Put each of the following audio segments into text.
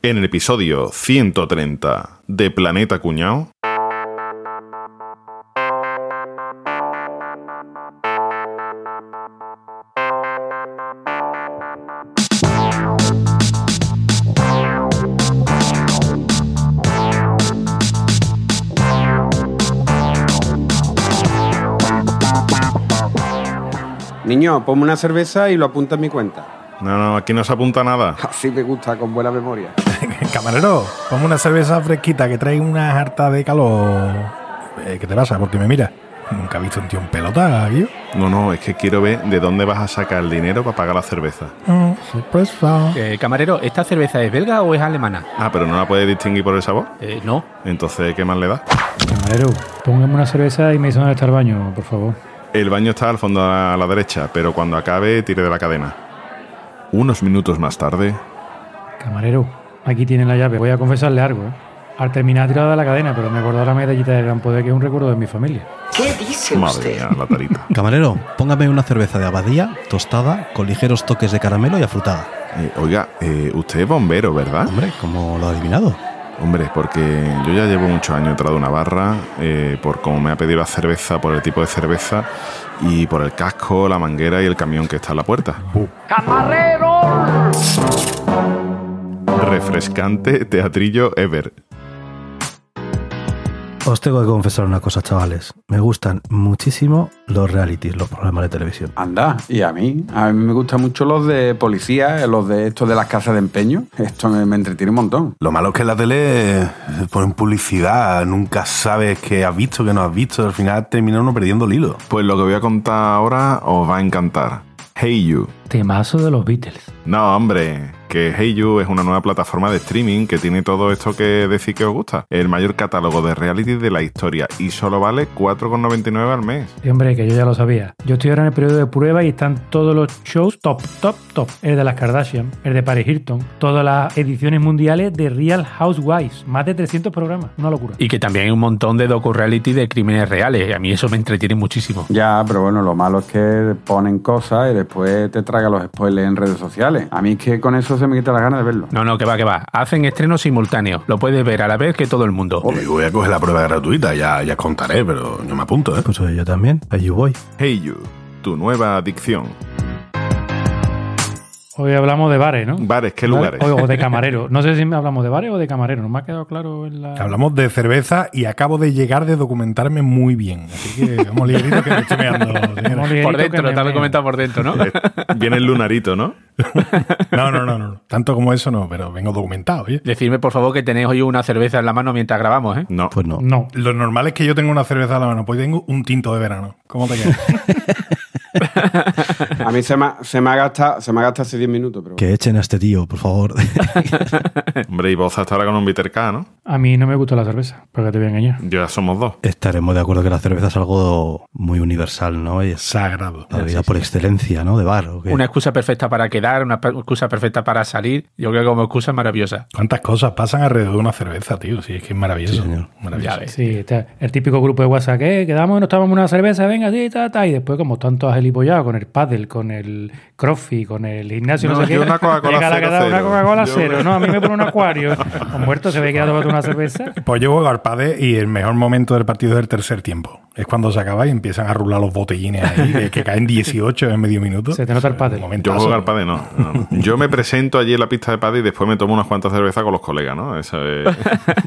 En el episodio 130 de Planeta Cuñao. Niño, ponme una cerveza y lo apunta en mi cuenta. No, no, aquí no se apunta nada. Así me gusta, con buena memoria. Camarero, ponme una cerveza fresquita que trae una harta de calor. Eh, ¿Qué te pasa? Porque me mira. Nunca he visto un tío en pelota aquí. No, no, es que quiero ver de dónde vas a sacar el dinero para pagar la cerveza. Oh, sorpresa. Eh, camarero, ¿esta cerveza es belga o es alemana? Ah, pero no la puedes distinguir por el sabor. Eh, no. Entonces, ¿qué más le da? Camarero, póngame una cerveza y me dice dónde está el baño, por favor. El baño está al fondo a la derecha, pero cuando acabe, tire de la cadena. Unos minutos más tarde. Camarero, aquí tiene la llave. Voy a confesarle algo, ¿eh? Al terminar he tirado de la cadena, pero me acordó la medallita de gran poder que es un recuerdo de mi familia. ¿Qué dice Madre usted? mía, la tarita. Camarero, póngame una cerveza de abadía, tostada, con ligeros toques de caramelo y afrutada. Eh, oiga, eh, usted es bombero, ¿verdad? Hombre, como lo ha adivinado. Hombre, porque yo ya llevo muchos años detrás de una barra, eh, por cómo me ha pedido la cerveza, por el tipo de cerveza y por el casco, la manguera y el camión que está en la puerta. Refrescante teatrillo ever. Os tengo que confesar una cosa, chavales. Me gustan muchísimo los realities, los programas de televisión. Anda, y a mí. A mí me gustan mucho los de policía, los de estos de las casas de empeño. Esto me, me entretiene un montón. Lo malo es que en la tele eh, ponen publicidad, nunca sabes qué has visto, qué no has visto, al final termina uno perdiendo el hilo. Pues lo que voy a contar ahora os va a encantar. Hey You. Temazo de los Beatles. No, hombre, que Hey You es una nueva plataforma de streaming que tiene todo esto que decís que os gusta. El mayor catálogo de reality de la historia y solo vale 4,99 al mes. Sí, hombre, que yo ya lo sabía. Yo estoy ahora en el periodo de prueba y están todos los shows top, top, top. El de las Kardashian, el de Paris Hilton, todas las ediciones mundiales de Real Housewives. Más de 300 programas. Una locura. Y que también hay un montón de docu-reality de crímenes reales. A mí eso me entretiene muchísimo. Ya, pero bueno, lo malo es que ponen cosas y después te traga los spoilers en redes sociales. A mí es que con eso se me quita la gana de verlo. No, no, que va, que va. Hacen estrenos simultáneos. Lo puedes ver a la vez que todo el mundo. Yo voy a coger la prueba gratuita, ya, ya contaré, pero no me apunto, ¿eh? Pues yo también. Allí voy. Hey You, tu nueva adicción. Hoy hablamos de bares, ¿no? Bares, ¿qué lugares? O, o de camarero. No sé si hablamos de bares o de camarero. No me ha quedado claro en la... Hablamos de cerveza y acabo de llegar de documentarme muy bien. Así que vamos ligerito que me estoy meando. Por dentro, te lo he comentado por dentro, ¿no? Eh, Viene el lunarito, ¿no? No, no, no, no. Tanto como eso no, pero vengo documentado, oye. Decidme, por favor, que tenéis hoy una cerveza en la mano mientras grabamos, ¿eh? No. Pues no. No. Lo normal es que yo tenga una cerveza a la mano, pues tengo un tinto de verano. ¿Cómo te quedas? A mí se me, ha- se me ha gastado se me ha gastado hace 10 minutos, pero Que echen a este tío, por favor. Hombre, y vos hasta ahora con un bitter K, ¿no? A mí no me gusta la cerveza, porque te voy a engañar. Ya somos dos. Estaremos de acuerdo que la cerveza es algo muy universal, ¿no? Y es Sagrado. la bebida por excelencia, ¿no? De bar. ¿o qué? Una excusa perfecta para quedar, una excusa perfecta para salir. Yo creo que como excusa es maravillosa. ¿Cuántas cosas pasan alrededor de una cerveza, tío? Sí, es que es maravilloso. Sí, señor. Maravilloso. Ya ves. Sí, está el típico grupo de WhatsApp que quedamos y nos tomamos una cerveza, venga, sí, ta, ta, y después como tanto agilipollado con el paddle, con el crossfit, con el gimnasio, no, No, sé yo qué. una Coca-Cola llega la cero, que da una cero. Coca-Cola cero, ¿no? A mí me pone un acuario. Con muerto se ve que ha tomado una cerveza. Pues yo juego al pádel y el mejor momento del partido es el tercer tiempo. Es cuando se acaba y empiezan a rular los botellines ahí, que, que caen 18 en medio minuto. Se te nota el pádel. Yo juego al padre, no, no. Yo me presento allí en la pista de padre y después me tomo unas cuantas cervezas con los colegas, ¿no? Eso es...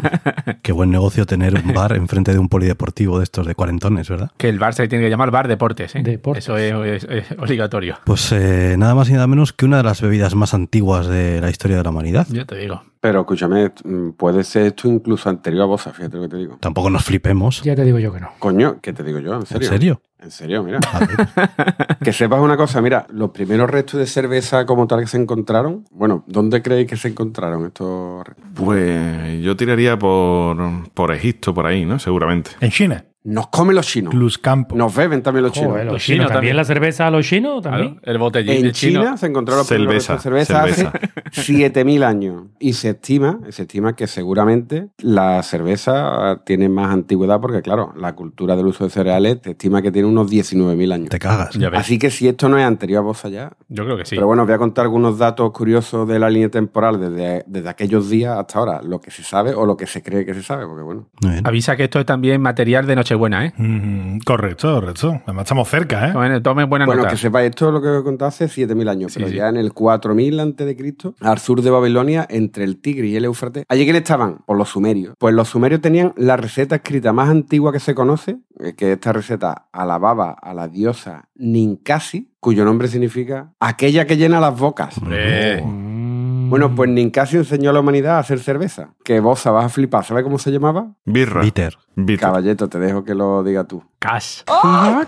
Qué buen negocio tener un bar enfrente de un polideportivo de estos de cuarentones, ¿verdad? Que el bar se tiene que llamar bar deportes, ¿eh? Deportes. Eso es, es- es obligatorio. Pues eh, nada más y nada menos que una de las bebidas más antiguas de la historia de la humanidad. Yo te digo. Pero escúchame, mm, puede ser esto incluso anterior a Bosa, fíjate lo que te digo. Tampoco nos flipemos. Ya te digo yo que no. Coño, ¿qué te digo yo? ¿En ¿En serio? En serio, mira. Que sepas una cosa, mira, los primeros restos de cerveza como tal que se encontraron, bueno, ¿dónde creéis que se encontraron estos restos? Pues yo tiraría por, por Egipto, por ahí, ¿no? Seguramente. En China, Nos comen los chinos. Luz Campo. Nos beben también los chinos. Joder, los Los chinos, chinos ¿también también. la cerveza a los chinos? ¿También? Claro, el botellín En de chino. China se encontraron los primeros Cerveza, restos de cerveza, cerveza. hace 7000 años. Y se estima, se estima que seguramente la cerveza tiene más antigüedad porque, claro, la cultura del uso de cereales te estima que tiene unos 19.000 años. Te cagas. Ya ves. Así que si esto no es anterior a Bosa ya. Yo creo que sí. Pero bueno, os voy a contar algunos datos curiosos de la línea temporal desde, desde aquellos días hasta ahora, lo que se sabe o lo que se cree que se sabe, porque bueno. Bien. Avisa que esto es también material de Nochebuena, ¿eh? Mm, correcto, correcto. Además estamos cerca, ¿eh? Tomen, tomen buena Bueno, nota. que sepáis, esto es lo que os he contado hace 7.000 años, Sí, pero sí. ya en el 4.000 antes de Cristo, al sur de Babilonia, entre el Tigre y el Éufrates, ¿allí quién estaban? Pues los sumerios. Pues los sumerios tenían la receta escrita más antigua que se conoce, que esta receta alababa a la diosa Ninkasi, cuyo nombre significa aquella que llena las bocas. Hombre. Mm. Bueno, pues Ninkasi enseñó a la humanidad a hacer cerveza. Que vos vas a flipar. ¿Sabes cómo se llamaba? Birra. Bitter. Bitter. Caballeto, te dejo que lo diga tú. Cash. Ah,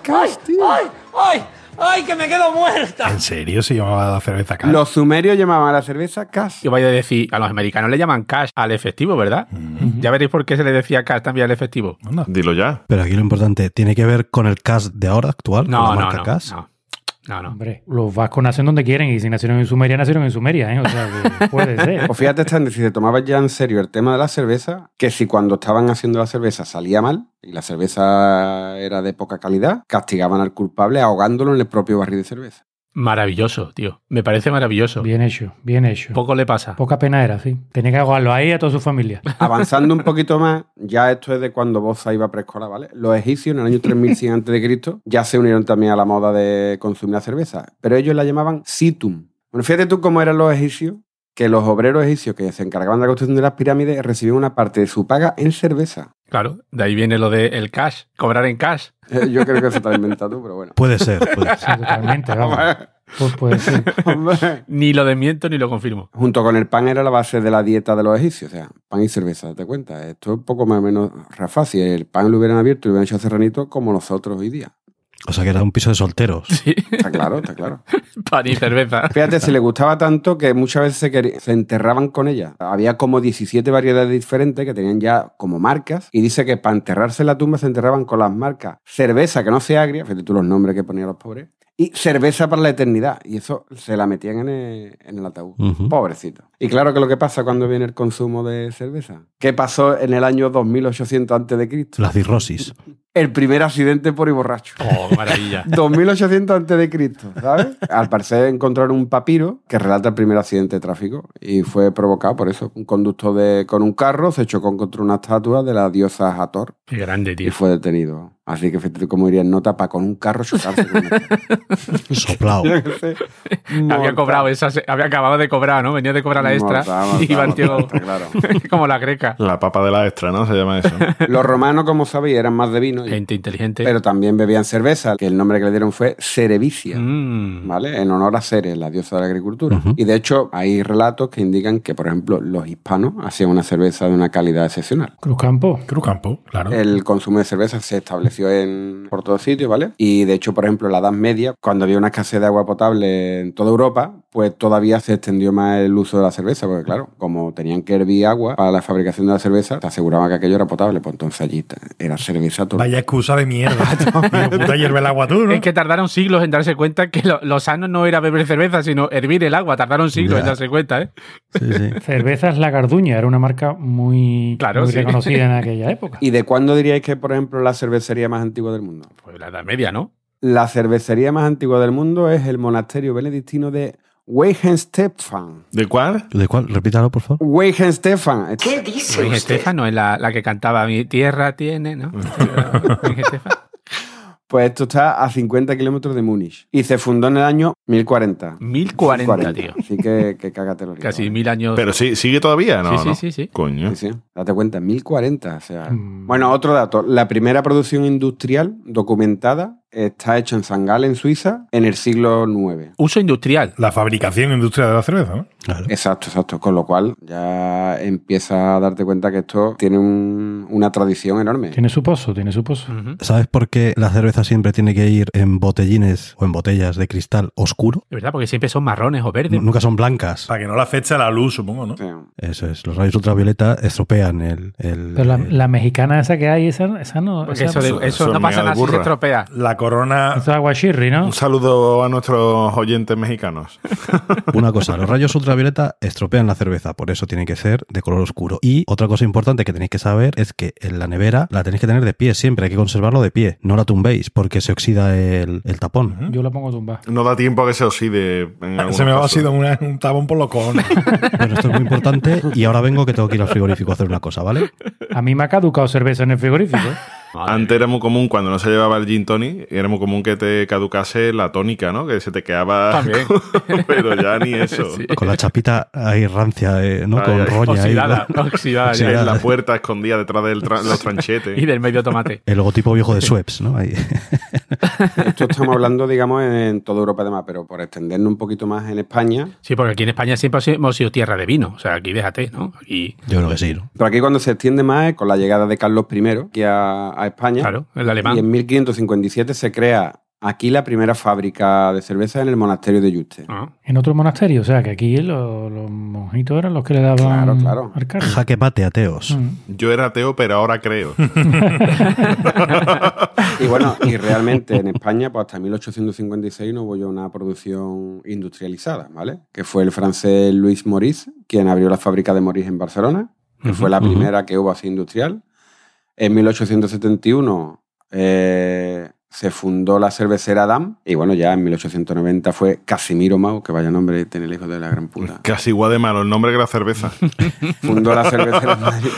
Casti. ¿En serio se llamaba la cerveza cara? Los sumerios llamaban a la cerveza Cas. Yo voy a decir, a los americanos le llaman cash al efectivo, ¿verdad? Ya veréis por qué se le decía cash también al efectivo. Anda. Dilo ya. Pero aquí lo importante, ¿tiene que ver con el CAS de ahora actual? No, con la no, marca no, CAS? no. No, no. Hombre, los vascos nacen donde quieren y si nacieron en Sumeria, nacieron en Sumeria, ¿eh? O sea, que puede ser. Pues fíjate, Stan, si se tomaba ya en serio el tema de la cerveza, que si cuando estaban haciendo la cerveza salía mal y la cerveza era de poca calidad, castigaban al culpable ahogándolo en el propio barril de cerveza. Maravilloso, tío. Me parece maravilloso. Bien hecho, bien hecho. Poco le pasa. Poca pena era, sí. Tenía que ahogarlo ahí a toda su familia. Avanzando un poquito más, ya esto es de cuando Boza iba a preescolar, ¿vale? Los egipcios en el año 3100 a.C. ya se unieron también a la moda de consumir la cerveza, pero ellos la llamaban situm. Bueno, fíjate tú cómo eran los egipcios, que los obreros egipcios que se encargaban de la construcción de las pirámides recibían una parte de su paga en cerveza. Claro, de ahí viene lo de el cash, cobrar en cash. Eh, Yo creo que eso te lo has inventado tú, pero bueno. Puede ser, puede Sí, ser. totalmente, vamos. Pues puede ser. Ni lo desmiento ni lo confirmo. Junto con el pan era la base de la dieta de los egipcios, o sea, pan y cerveza, date cuenta. Esto es un poco más o menos Rafa, si el pan lo hubieran abierto y lo hubieran hecho serranito como nosotros hoy día. O sea que era un piso de solteros. Sí, Está claro, está claro. pan y cerveza. Fíjate, se le gustaba tanto que muchas veces se, se enterraban con ella. Había como 17 variedades diferentes que tenían ya como marcas. Y dice que para enterrarse en la tumba se enterraban con las marcas cerveza que no sea agria, fíjate tú los nombres que ponían los pobres, y cerveza para la eternidad. Y eso se la metían en el, en el ataúd. Pobrecito. Y claro que lo que pasa cuando viene el consumo de cerveza. ¿Qué pasó en el año 2800 antes de Cristo? La cirrosis. El primer accidente por ir borracho. Oh, maravilla. 2800 antes de Cristo, ¿sabes? Al parecer encontraron un papiro que relata el primer accidente de tráfico y fue provocado por eso. Un conductor de, con un carro se chocó contra una estatua de la diosa Hathor Qué grande, y tío. fue detenido. Así que fíjate como iría en nota para con un carro chocarse con. Soplado. Había cobrado esa, había acabado de cobrar, ¿no? Venía de cobrar la extra Mortal, mortal, y iba el tío mortal, claro. como la greca. La papa de la extra, ¿no? Se llama eso. Los romanos, como sabéis, eran más de vino, Gente inteligente. pero también bebían cerveza, que el nombre que le dieron fue Cerevicia. Mm. ¿vale? En honor a Ceres, la diosa de la agricultura. Y de hecho, hay relatos que indican que, por ejemplo, los hispanos hacían una cerveza de una calidad excepcional. Cruzcampo. Cruzcampo, claro. El consumo de cerveza se estableció en, por todos sitios, ¿vale? Y de hecho, por ejemplo, en la Edad Media, cuando había una escasez de agua potable en toda Europa, pues todavía se extendió más el uso de la cerveza, porque claro, como tenían que hervir agua para la fabricación de la cerveza, te aseguraban que aquello era potable, pues entonces allí era cerveza todo. Vaya excusa de mierda. Puta hierve el agua tú, ¿no? Es que tardaron siglos en darse cuenta que lo, lo sano no era beber cerveza, sino hervir el agua. Tardaron siglos Ya. en darse cuenta, ¿eh? Sí, sí. Cervezas La Garduña era una marca muy, Claro, muy sí. reconocida en aquella época. ¿Y de cuándo diríais que, por ejemplo, la cervecería más antigua del mundo? Pues la Edad Media, ¿no? La cervecería más antigua del mundo es el monasterio benedictino de Weihenstephan. ¿De cuál? ¿De cuál? Repítalo, por favor. Weihenstephan. ¿Qué dice Luis usted? Estefan no es la, la que cantaba Mi tierra tiene, ¿no? Pues esto está a 50 kilómetros de Múnich. Y se fundó en el año 1040. 1040, tío. Así que, que cágate lo Casi mil años. Pero sí, sigue todavía, ¿no? Sí, sí, ¿no? sí, sí. Coño. Sí, sí. Date cuenta, 1040. O sea. Mm. Bueno, otro dato. La primera producción industrial documentada está hecha en Sangal, en Suiza, en el siglo IX. Uso industrial. La fabricación industrial de la cerveza, ¿no? Claro. Exacto, exacto. Con lo cual ya empieza a darte cuenta que esto tiene un- una tradición enorme. Tiene su pozo, tiene su pozo. ¿Sabes por qué la cerveza siempre tiene que ir en botellines o en botellas de cristal oscuro? De verdad, porque siempre son marrones o verdes. Nunca son blancas. Para que no la afecte a la luz, supongo, ¿no? Sea, Eso es. Los rayos ultravioleta estropean el. el- Pero la, el- la mexicana esa que hay, esa, esa no. Porque esa- eso, de- eso- eso eso no pasa nada si se estropea. La Corona. ¿no? Un saludo a nuestros oyentes mexicanos. Una cosa, los rayos ultravioleta estropean la cerveza, por eso tiene que ser de color oscuro. Y otra cosa importante que tenéis que saber es que en la nevera la tenéis que tener de pie siempre, hay que conservarlo de pie. No la tumbéis porque se oxida el, el tapón. Yo la pongo tumba. No da tiempo a que se oxide. En algunos Se me ha casos. sido un tabón por los cojones. Bueno, esto es muy importante y ahora vengo que tengo que ir al frigorífico a hacer una cosa, ¿vale? A mí me ha caducado cerveza en el frigorífico. Antes era muy común, cuando no se llevaba el gin tonic, era muy común que te caducase la tónica, ¿no? Que se te quedaba... También. Pero ya ni eso. Sí. Con la chapita ahí rancia, eh, ¿no? Ay, Con ay, roña ahí. Oxidada, ¿no? oxidada. En la puerta escondida detrás de los tranchetes. Y del medio tomate. El logotipo viejo de Schweppes, ¿no? Ahí. Esto estamos hablando, digamos, en toda Europa además, pero por extendernos un poquito más en España. Sí, porque aquí en España siempre hemos sido tierra de vino. O sea, aquí déjate, ¿no? Aquí, Yo creo que sí, ¿no? Pero aquí cuando se extiende más es con la llegada de Carlos I aquí a, a España. claro, el alemán. Y en 1557 se crea aquí la primera fábrica de cerveza en el monasterio de Yuste. Ah. En otro monasterio. O sea, que aquí los, los monjitos eran los que le daban Claro, claro. Jaque mate, ateos. Mm. Yo era ateo, pero ahora creo. Y bueno, y realmente en España, pues hasta 1856 no hubo ya una producción industrializada, ¿vale? Que fue el francés Luis Maurice quien abrió la fábrica de Maurice en Barcelona, que fue la primera que hubo así industrial. En 1871 eh, se fundó la cervecera Dam y bueno, ya en 1890 fue Casimiro Mau, que vaya nombre tiene el hijo de la gran puta. Casi igual de malo el nombre que la cerveza. Fundó la cervecera en Madrid.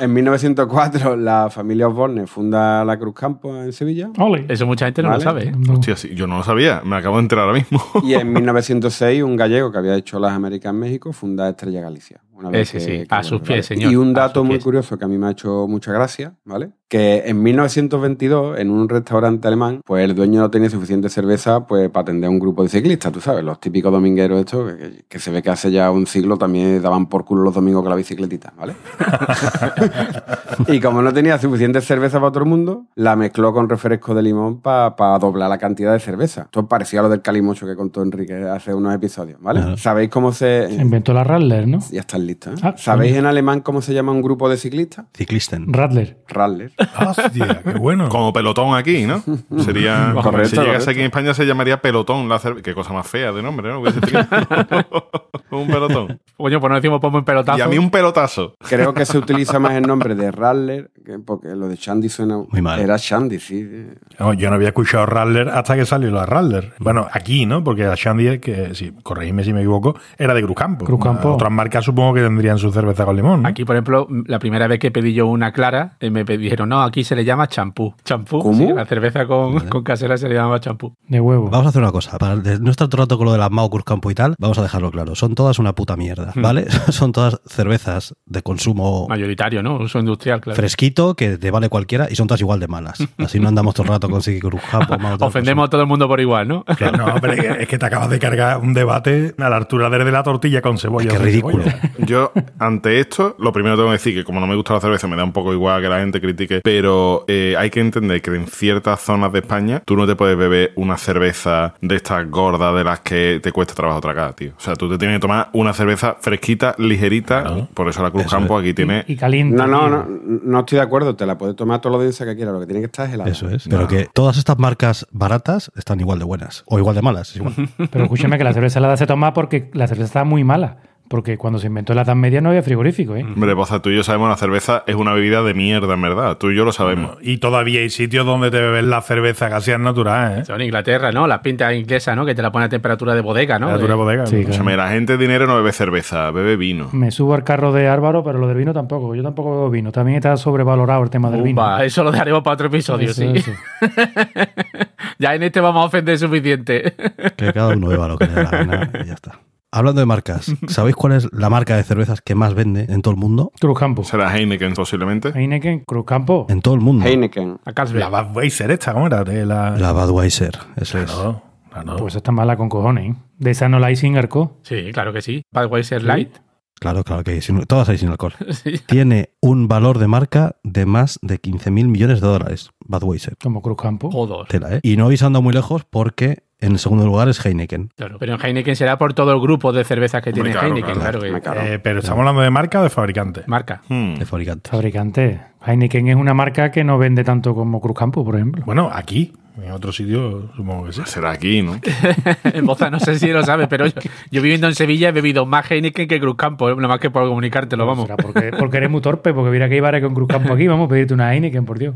En 1904 la familia Osborne funda la Cruz Campo en Sevilla. Ole. Eso mucha gente no Vale. lo sabe. ¿eh? No. Hostia, sí, yo no lo sabía. Me acabo de enterar ahora mismo. Y en 1906 un gallego que había hecho las Américas en México funda Estrella Galicia. Una vez Ese que- sí, que, a sus pies, señor, Y un dato muy pies. curioso que a mí me ha hecho mucha gracia, ¿vale? Que en 1922 en un restaurante alemán, pues el dueño no tenía suficiente cerveza pues para atender a un grupo de ciclistas, tú sabes, los típicos domingueros estos que, que se ve que hace ya un siglo también daban por culo los domingos con la bicicletita, ¿vale? y como no tenía suficiente cerveza para todo el mundo, la mezcló con refresco de limón para doblar la cantidad de cerveza. Esto parecía a lo del calimocho que contó Enrique hace unos episodios, ¿vale? Claro. ¿Sabéis cómo se...? Se inventó la Radler, ¿no? Ya están listos. ¿eh? Ah, ¿Sabéis en alemán cómo se llama un grupo de ciclistas? Ciclisten. Radler. Radler. Hostia, qué bueno. Como pelotón aquí, ¿no? Sería. Correcto, si llegase correcto. aquí en España se llamaría pelotón la cerveza. Qué cosa más fea de nombre, ¿no? Un pelotón. Coño, pues no decimos ponme un pelotazo. Y a mí un pelotazo. Creo que se utiliza más el nombre de Radler, que- porque lo de Shandy suena... Muy mal. Era Shandy, sí. sí. No, yo no había escuchado Radler hasta que salió la Radler. Bueno, aquí, ¿no? Porque la Shandy, que si, corregidme si me equivoco, era de Cruzcampo. Cruzcampo. Otras marcas supongo que tendrían su cerveza con limón. ¿no? Aquí, por ejemplo, la primera vez que pedí yo una clara, eh, me dijeron, no, aquí se le llama champú. ¿Champú? ¿Cómo? Sí, la cerveza con, con casera se le llama champú. De huevo. Vamos a hacer una cosa. Para no estar todo el rato con lo de las Mao Cruzcampo y tal, vamos a dejarlo claro. Son todas una puta mierda, ¿vale? Son todas cervezas de consumo Mayoritario, ¿no? Uso industrial, claro. fresquito que te vale cualquiera y son todas igual de malas. Así no andamos todo el rato con tal, Ofendemos a todo el mundo por igual, ¿no? Que no, pero es que, es te acabas de cargar un debate a la altura de la tortilla con cebolla. Qué sin ridículo. cebolla. Yo, ante esto, lo primero tengo que decir que como no me gusta la cerveza, me da un poco igual que la gente critique, pero eh, hay que entender que en ciertas zonas de España tú no te puedes beber una cerveza de estas gordas de las que te cuesta trabajo tragar, tío. O sea, tú te tienes que tomar una cerveza fresquita, ligerita. Claro. Por eso la Cruz Eso Campo aquí tiene... Y caliente. No, no, no, no estoy de acuerdo. Te la puedes tomar todo lo densa que quieras. Lo que tiene que estar es helada. Eso es. Pero que todas estas marcas baratas están igual de buenas. O igual de malas. es igual. Pero escúchame que la cerveza helada se toma porque la cerveza estaba muy mala. Porque cuando se inventó la Edad Media no había frigorífico, ¿eh? Hombre, Boza, tú y yo sabemos la cerveza es una bebida de mierda, en verdad. Tú y yo lo sabemos. Y todavía hay sitios donde te bebes la cerveza casi natural, ¿eh? Son Inglaterra, ¿no? Las pintas inglesas, ¿no? Que te la ponen a temperatura de bodega, ¿no? Temperatura De- bodega. Sí, ¿no? claro. Escúchame, la gente de dinero no bebe cerveza, bebe vino. Me subo al carro de Álvaro, pero lo del vino tampoco. Yo tampoco bebo vino. También está sobrevalorado el tema del vino. Eso lo dejaremos para otro episodio, Eso, sí. eso. ya en este vamos a ofender suficiente. Que cada uno beba lo que le dé la gana y ya está. Hablando de marcas, ¿sabéis cuál es la marca de cervezas que más vende en todo el mundo? Cruzcampo. Será Heineken posiblemente. Heineken, Cruzcampo. En todo el mundo. Heineken. La Budweiser esta, ¿cómo era? De la... La Budweiser. Eso es. Claro, claro. Pues está mala con cojones, ¿eh? De esa no la hay sin arco. Sí, claro que sí. Budweiser Light. Claro, claro que hay sin- todas hay sin alcohol. Sí. Tiene un valor de marca de más de 15.000 millones de dólares. Budweiser. Como Cruzcampo. Joder. Tela, ¿eh? Y no habéis andado muy lejos porque en el segundo lugar es Heineken. Claro. Pero en Heineken será por todo el grupo de cervezas que Hombre, tiene claro, Heineken, claro. claro, cago. Eh, pero estamos hablando de marca o de fabricante. marca. Hmm. De fabricante. Fabricante. Heineken es una marca que no vende tanto como Cruzcampo, por ejemplo. Bueno, aquí. En otro sitio, supongo que sí. Será aquí, ¿no? En Boza no sé si lo sabes, pero yo, yo viviendo en Sevilla he bebido más Heineken que Cruzcampo, ¿eh? nada más que por comunicártelo, vamos. Será porque, porque eres muy torpe, porque mira que hay bares con Cruzcampo aquí, vamos a pedirte una Heineken, por Dios.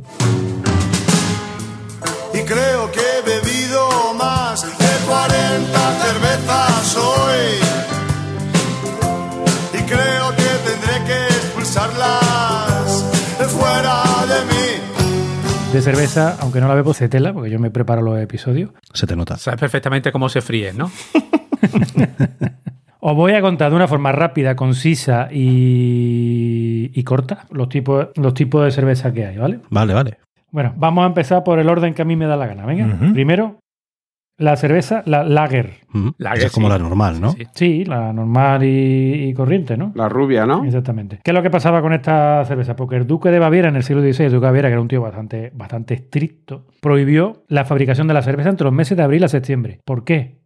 De cerveza, aunque no la bebo, cetela, porque yo me preparo los episodios. Se te nota. Sabes perfectamente cómo se fríen, ¿no? Os voy a contar de una forma rápida, concisa y, y corta los tipos, los tipos de cerveza que hay, ¿vale? Vale, vale. Bueno, vamos a empezar por el orden que a mí me da la gana. Venga, primero, la cerveza, la lager. Lager, Esa es como sí. la normal, ¿no? Sí. Sí, la normal y, y corriente, ¿no? La rubia, ¿no? Exactamente. ¿Qué es lo que pasaba con esta cerveza? Porque el duque de Baviera en el siglo XVI, el duque de Baviera, que era un tío bastante, bastante estricto, prohibió la fabricación de la cerveza entre los meses de abril a septiembre. ¿Por qué?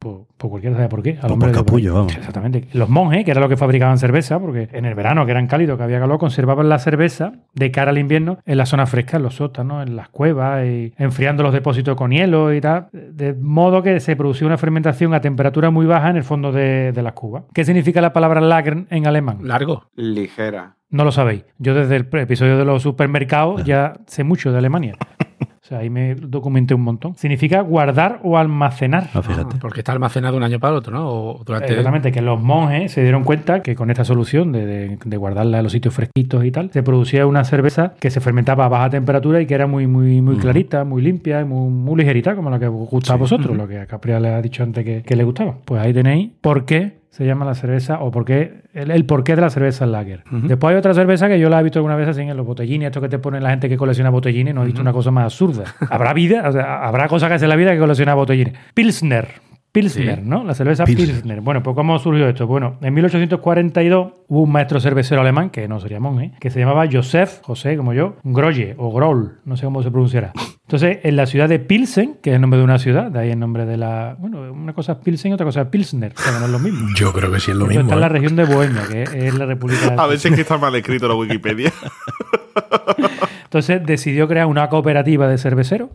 Pues, pues cualquiera sabe por qué. Al hombre por capullo, vamos. Exactamente. Los monjes, que era lo que fabricaban cerveza, porque en el verano, que eran cálidos, que había calor, conservaban la cerveza de cara al invierno en las zonas frescas, en los sótanos, en las cuevas, y enfriando los depósitos con hielo y tal. De modo que se producía una fermentación a temperatura muy baja en el fondo de, de las cubas. ¿Qué significa la palabra Lager en alemán? Largo. Ligera. No lo sabéis. Yo desde el episodio de los supermercados ya sé mucho de Alemania. O sea, ahí me documenté un montón. Significa guardar o almacenar. Ah, fíjate. Porque está almacenado de un año para el otro, ¿no? O durante... Exactamente, que los monjes se dieron cuenta que con esta solución de, de- de guardarla en los sitios fresquitos y tal, se producía una cerveza que se fermentaba a baja temperatura y que era muy, muy, muy clarita, muy limpia y muy, muy ligerita, como la que os gusta a vosotros, lo que a Caprial le ha dicho antes que, que le gustaba. Pues ahí tenéis por qué se llama la cerveza o por qué, el, el porqué de la cerveza lager. Después hay otra cerveza que yo la he visto alguna vez así en los botellines, esto que te ponen la gente que colecciona botellines, no he visto una cosa más absurda. Habrá vida, o sea, habrá cosas que hace en la vida que colecciona botellines. Pilsner. Pilsner, Sí. ¿no? La cerveza Pilsner. Pilsner. Bueno, pues ¿cómo surgió esto? Bueno, en 1842 hubo un maestro cervecero alemán, que no sería monje, que se llamaba Joseph, José como yo, Grolle o Groll, no sé cómo se pronunciará. Entonces, en la ciudad de Pilsen, que es el nombre de una ciudad, de ahí el nombre de la... Bueno, una cosa es Pilsen y otra cosa es Pilsner, o sea, que no es lo mismo. Yo creo que sí es lo Esto mismo. está en la ¿eh? región de Bohemia, que es la República... A veces que está mal escrito la Wikipedia. Entonces decidió crear una cooperativa de cerveceros.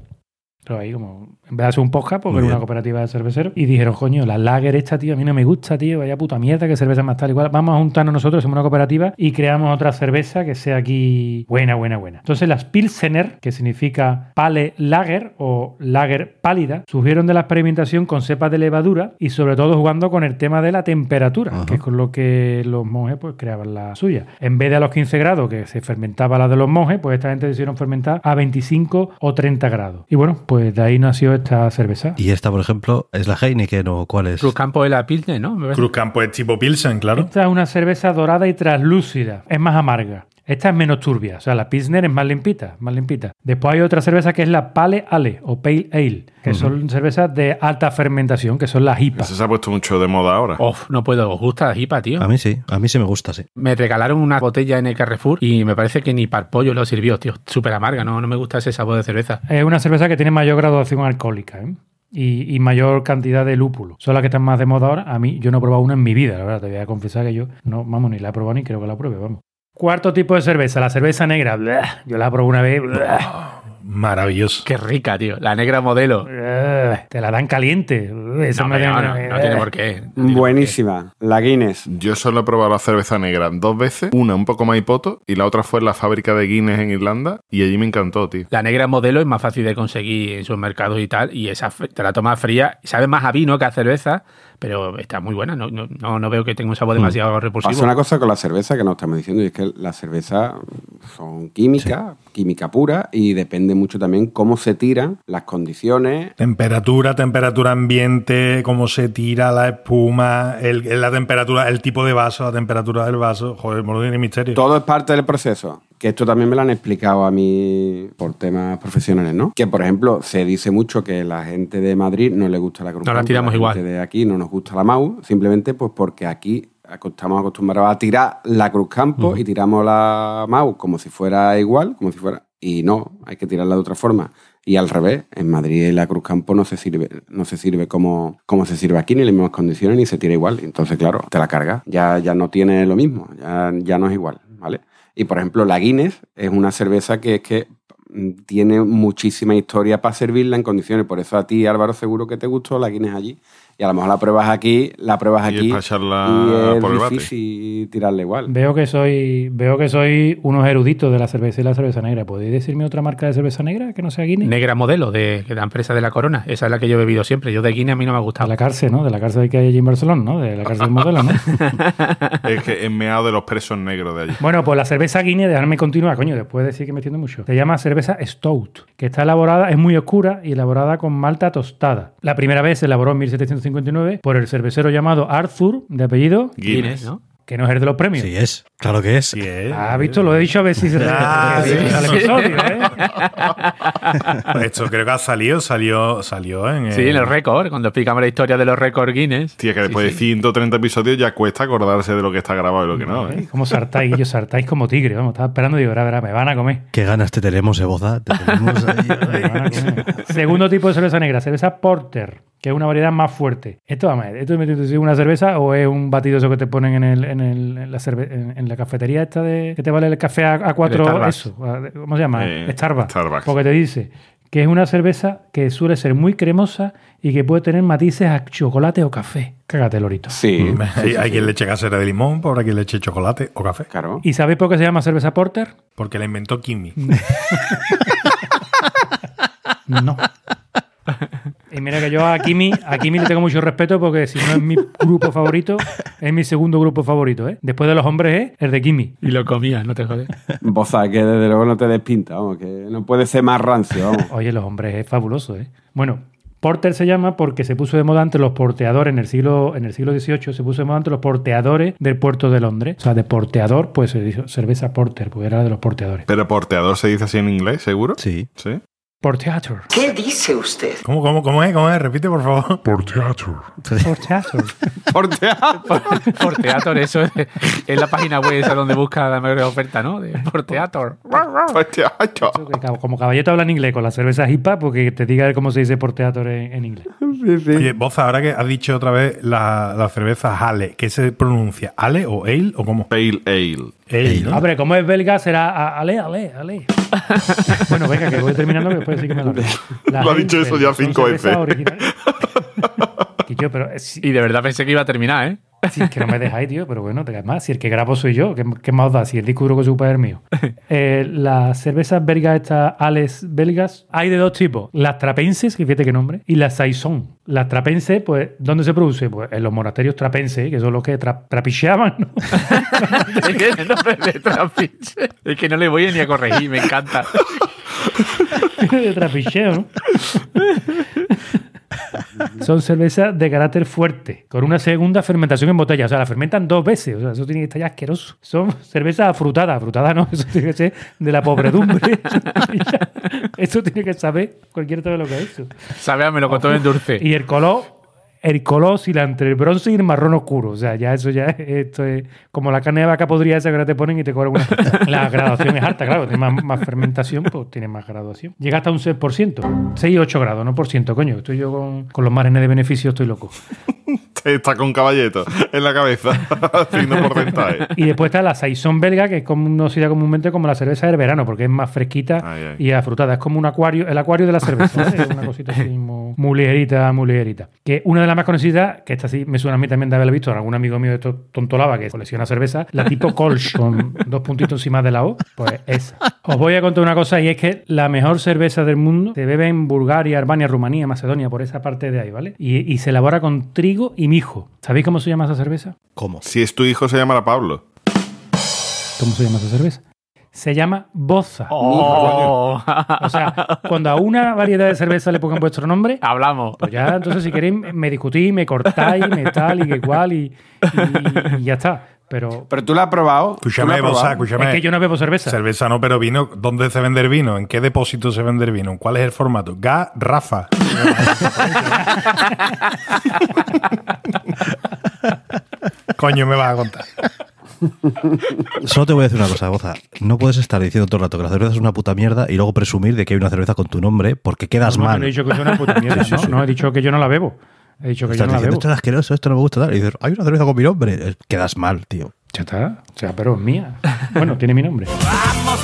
Pero ahí como, en vez de hacer un podcast, porque Muy era una cooperativa de cerveceros. Y dijeron, coño, la lager esta, tío, a mí no me gusta, tío, vaya puta mierda, que cerveza más tal igual. Vamos a juntarnos nosotros, somos una cooperativa y creamos otra cerveza que sea aquí buena, buena, buena. Entonces las Pilsener, que significa pale lager o lager pálida, surgieron de la experimentación con cepas de levadura y sobre todo jugando con el tema de la temperatura, Ajá. que es con lo que los monjes pues creaban la suya. En vez de a los 15 grados que se fermentaba la de los monjes, pues esta gente decidieron fermentar a 25 o 30 grados. Y bueno, pues de ahí nació esta cerveza. Y esta, por ejemplo, ¿es la Heineken o cuál es? Cruzcampo de la Pilsner, ¿no? Cruzcampo es tipo Pilsen, claro. Esta es una cerveza dorada y translúcida. Es más amarga. Esta es menos turbia. O sea, la Pilsner es más limpita, más limpita. Después hay otra cerveza que es la Pale Ale o Pale Ale, que son cervezas de alta fermentación, que son las IPA. Eso se ha puesto mucho de moda ahora. Uf, no puedo. ¿Os gusta la hipa, tío? A mí sí, a mí sí me gusta, sí. Me regalaron una botella en el Carrefour y me parece que ni para pollo lo sirvió, tío. Súper amarga, no, no me gusta ese sabor de cerveza. Es una cerveza que tiene mayor graduación alcohólica ¿eh? y, y mayor cantidad de lúpulo. Son las que están más de moda ahora. A mí, yo no he probado una en mi vida, la verdad. Te voy a confesar que yo no, vamos, ni la he probado ni creo que la pruebe, vamos. Cuarto tipo de cerveza, la cerveza negra. Blah, Yo la probé una vez. blah, Maravilloso. Qué rica, tío. La negra modelo. blah, Te la dan caliente. Esa No, me- no, no, no tiene por qué. No tiene por Buenísima. La Guinness. Yo solo he probado la cerveza negra dos veces, una un poco más hipoto y la otra fue en la fábrica de Guinness en Irlanda y allí me encantó, tío. La negra modelo es más fácil de conseguir en sus mercados y tal. Y esa te la tomas fría. Sabe más a vino que a cerveza, pero está muy buena. No, no, no, no veo que tenga un sabor demasiado repulsivo. Pasa una cosa con la cerveza que no estamos diciendo y es que la cerveza son química, química pura y depende mucho también cómo se tiran las condiciones. Temperatura, temperatura ambiente, cómo se tira la espuma, el, el- la temperatura, el tipo de vaso, la temperatura del vaso. Joder, no tiene misterio. Todo es parte del proceso. Que esto también me lo han explicado a mí por temas profesionales, ¿no? Que, por ejemplo, se dice mucho que la gente de Madrid no le gusta la Cruz No la tiramos gente igual. de aquí no nos gusta la MAU, simplemente pues porque aquí estamos acostumbrados a tirar la Cruz Campo y tiramos la MAU como si fuera igual, como si fuera... Y no, hay que tirarla de otra forma. Y al revés, en Madrid la Cruz Campo no se sirve, no se sirve como, como se sirve aquí, ni en las mismas condiciones, ni se tira igual. Entonces, claro, te la cargas. Ya, ya no tiene lo mismo, ya, ya no es igual, ¿vale? Y por ejemplo, la Guinness es una cerveza que es que mm, tiene muchísima historia para servirla en condiciones. Por eso a ti, Álvaro, seguro que te gustó la Guinness allí. Y a lo mejor la pruebas aquí, la pruebas Y es aquí. para y es por el bate. difícil tirarle igual. Veo que soy veo que soy unos eruditos de la cerveza y la cerveza negra. ¿Podéis decirme otra marca de cerveza negra que no sea Guinness? Negra modelo de, de la empresa de la Corona. Esa es la que yo he bebido siempre. Yo de Guinness a mí no me ha De gustado. la cárcel, ¿no? De la cárcel que hay allí en Barcelona, ¿no? De la cárcel modelo, ¿no? Es que es meado de los presos negros de allí. Bueno, pues la cerveza Guinness, dejadme continuar, coño, después de decir que me entiendo mucho. Se llama cerveza Stout, que está elaborada, es muy oscura y elaborada con malta tostada. La primera vez se elaboró en 1759 por el cervecero llamado Arthur, de apellido, Guinness. ¿no? Que no es el de los premios. Sí es, claro que es. Sí, ¿eh? Ah, visto, lo he dicho a ver si se Ah, sí, al sí. episodio, ¿eh? Esto creo que ha salido, salió, salió en. Sí, el- en los récords. Cuando explicamos la historia de los récords Guinness. Tía, que después de 130 episodios ya cuesta acordarse de lo que está grabado y lo que no. ¿eh? Como sartáis, ellos sartáis como tigre, vamos, estaba esperando y digo, verá, verá, me van a comer. Qué ganas te tenemos, Eboza. Te tenemos ahí. Segundo tipo de cerveza negra, cerveza Porter, que es una variedad más fuerte. Esto, vamos, a ver, ¿esto es una cerveza o es un batido eso que te ponen en, el, en, el- en la, cerve- en, en la cafetería esta de que te vale el café a, a cuatro, eso, a- ¿cómo se llama? Eh, Starbucks. Starbucks. Porque te dice que es una cerveza que suele ser muy cremosa y que puede tener matices a chocolate o café. Cágate, Lorito. Sí. Hay, hay quien le eche casera de limón, por quien le eche chocolate o café. Claro. ¿Y sabéis por qué se llama cerveza Porter? Porque la inventó Kimi. No. Y mira que yo a Kimi, a Kimi le tengo mucho respeto porque si no es mi grupo favorito, es mi segundo grupo favorito, ¿eh? Después de los hombres es el de Kimi. Y lo comías, no te jodes. Vos sabés que desde luego no te despinta, vamos, que no puede ser más rancio, vamos. Oye, los hombres es fabuloso, ¿eh? Bueno, Porter se llama porque se puso de moda entre los porteadores en el siglo en el siglo XVIII, se puso de moda entre los porteadores del puerto de Londres. O sea, de porteador, pues se dijo cerveza Porter, pues era de los porteadores. Pero porteador se dice así en inglés, ¿seguro? Sí. Sí. Porteator. ¿Qué dice usted? ¿Cómo, cómo, cómo es? ¿Cómo es? Repite, por favor. Porteator. Porteado. Porteator, eso es, es la página web esa donde busca la mejor oferta, ¿no? De. Porteacho. Eso que ca- Como caballito habla en inglés con la cerveza hipa, porque te diga cómo se dice porteator en, en inglés. Oye, vos ahora que has dicho otra vez la, la cerveza Ale, ¿qué se pronuncia? ¿Ale o Ale o cómo? Pale Ale. Ale, ¿no? Hombre, como es belga, será ale, ale, ale. bueno, venga, que voy terminando, que después sí que me lo Lo ha dicho eso ya cinco veces. Y yo, pero si, Y de verdad pensé que iba a terminar, ¿eh? si es que no me dejáis, tío, pero bueno, además, si el que grabo soy yo, ¿qué, qué más os da? Si el disco duro que se ocupa es el mío. Eh, las cervezas belgas, estas Ales belgas, hay de dos tipos. Las trapenses, que fíjate qué nombre, y las saison. Las trapenses, pues, ¿dónde se produce? Pues en los monasterios trapenses, que son los que tra- trapicheaban, ¿no? Es que de Trapiche. Es que no le voy ni a corregir, me encanta. de trapicheo, ¿no? Son cervezas de carácter fuerte, con una segunda fermentación en botella. O sea, la fermentan dos veces. O sea, eso tiene que estar ya asqueroso. Son cervezas afrutadas. Afrutadas no, eso tiene que ser de la pobredumbre. Esto tiene que saber cualquiera sabe lo que es eso. Sabe a melocotón en dulce. Y el color, el color oscila entre el bronce y el marrón oscuro. O sea, ya eso ya es, esto es como la carne de vaca podría esa que ahora te ponen y te cobran una. La graduación es alta, claro. Tiene más, más fermentación, pues tiene más graduación. Llega hasta un 6%. 6 8 grados, no por ciento, coño. Estoy yo con, con los márgenes de beneficio, estoy loco. Está con caballeto en la cabeza, haciendo porcentaje. Y después está la Saison belga, que es conocida comúnmente como la cerveza del verano, porque es más fresquita Ay, ay. y afrutada. Es como un acuario, el acuario de la cerveza. Es una cosita así muy, muy ligerita, muy ligerita. Que una de las más conocidas, que esta sí me suena a mí también de haberla visto en algún amigo mío de estos tontolaba que colecciona cerveza, la tipo Kolsch, con dos puntitos encima de la O, pues esa. Os voy a contar una cosa y es que la mejor cerveza del mundo se bebe en Bulgaria, Albania, Rumanía, Macedonia, por esa parte de ahí, ¿vale? Y, y se elabora con trigo y mijo. ¿Sabéis cómo se llama esa cerveza? ¿Cómo? Si es tu hijo, se llamará Pablo. ¿Cómo se llama esa cerveza? Se llama Boza. Oh. O sea, cuando a una variedad de cerveza le pongan vuestro nombre, Hablamos. pues ya entonces si queréis me discutís, me cortáis, me tal y que igual y, y- y ya está. Pero Pero tú la has probado. ¿Tú la Escúchame, Bosa, escúchame. es que yo no bebo cerveza. Cerveza no, pero vino. ¿Dónde se vende el vino? ¿En qué depósito se vende el vino? ¿Cuál es el formato? Gas, Rafa. Coño, me vas a contar. Solo te voy a decir una cosa, Boza. No puedes estar diciendo todo el rato que la cerveza es una puta mierda y luego presumir de que hay una cerveza con tu nombre porque quedas No, mal. no he dicho que es una puta mierda, Sí, sí, ¿no? sí. No, he dicho que yo no la bebo. He dicho que yo no la diciendo bebo. esto es asqueroso, esto no me gusta tal. Y dices, hay una cerveza con mi nombre. Quedas mal, tío. Ya está. O sea, pero es mía. Bueno, tiene mi nombre. Vamos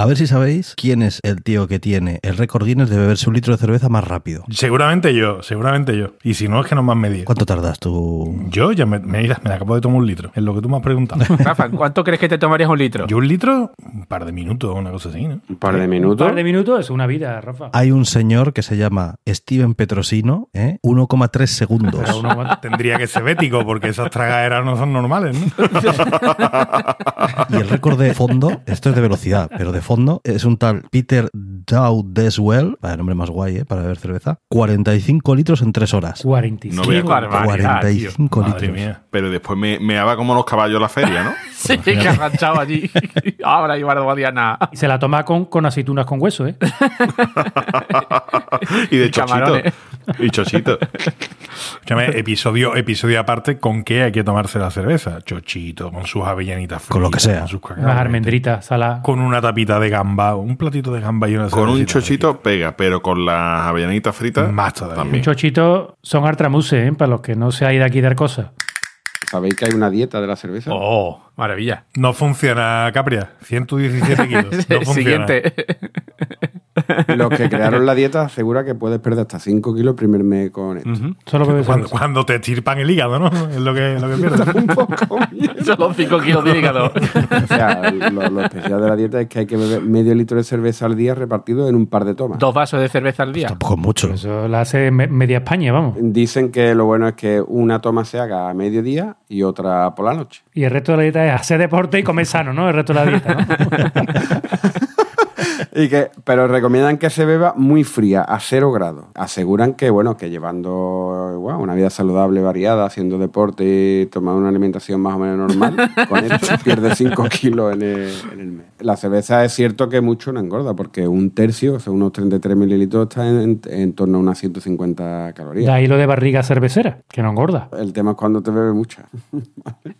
A ver si sabéis quién es el tío que tiene el récord Guinness de beberse un litro de cerveza más rápido. Seguramente yo, seguramente yo. Y si no, es que no me han medido. ¿Cuánto tardas tú? Yo ya me, me, me acabo de tomar un litro, es lo que tú me has preguntado. Rafa, ¿cuánto crees que te tomarías un litro? Yo un litro, un par de minutos, una cosa así, ¿no? Un par de Un minutos. par de minutos es una vida, Rafa. Hay un señor que se llama Steven Petrosino, ¿eh? 1,3 segundos. Tendría que ser bético, porque esas tragaderas no son normales, ¿no? Y el récord de fondo, esto es de velocidad, pero de fondo es un tal Peter Dowdeswell, vaya nombre más guay, ¿eh? Para beber cerveza, 45 litros en 3 horas. 45. No voy a barbaridad, 45 Madre litros. mía. Pero después me, me daba como los caballos la feria, ¿no? Sí, que ha enganchado allí. Ahora yo no valía nada. Y se la toma con, con aceitunas con hueso, ¿eh? y de Y chochito. camarones. Y chochito. Escúchame, episodio, episodio aparte, ¿con qué hay que tomarse la cerveza? Chochito, con sus avellanitas fritas. Con lo que sea. Con sus Unas almendritas, sala. Con una tapita de gamba, un platito de gamba y una Con un chochito pega, pero con las avellanitas fritas Más todavía. Un también. chochito son artramuse, ¿eh? Para los que no seáis de aquí dar cosas. ¿Sabéis que hay una dieta de la cerveza? Oh, maravilla. No funciona, Capria. 117 kilos. No funciona. Siguiente. Los que crearon la dieta asegura que puedes perder hasta 5 kilos el primer mes con esto. Solo Cuando, te estirpan el hígado, ¿no? Es lo que, lo que pierdes. Un poco. Solo 5 kilos de hígado. O sea, lo, lo especial de la dieta es que hay que beber medio litro de cerveza al día repartido en un par de tomas. Dos vasos de cerveza al día. Tampoco es mucho. Eso la hace me- media España, vamos. Dicen que lo bueno es que una toma se haga a mediodía y otra por la noche. Y el resto de la dieta es hacer deporte y comer sano, ¿no? El resto de la dieta, ¿no? Y que, pero recomiendan que se beba muy fría, a cero grados. Aseguran que, bueno, que llevando una vida saludable, variada, haciendo deporte y tomando una alimentación más o menos normal, con esto pierdes 5 kilos en el, en el mes. La cerveza es cierto que mucho no engorda, porque un tercio, o sea, unos 33 mililitros, está en, en- en torno a unas 150 De calorías. ahí lo de barriga cervecera, que no engorda. El tema es cuando te bebes mucha.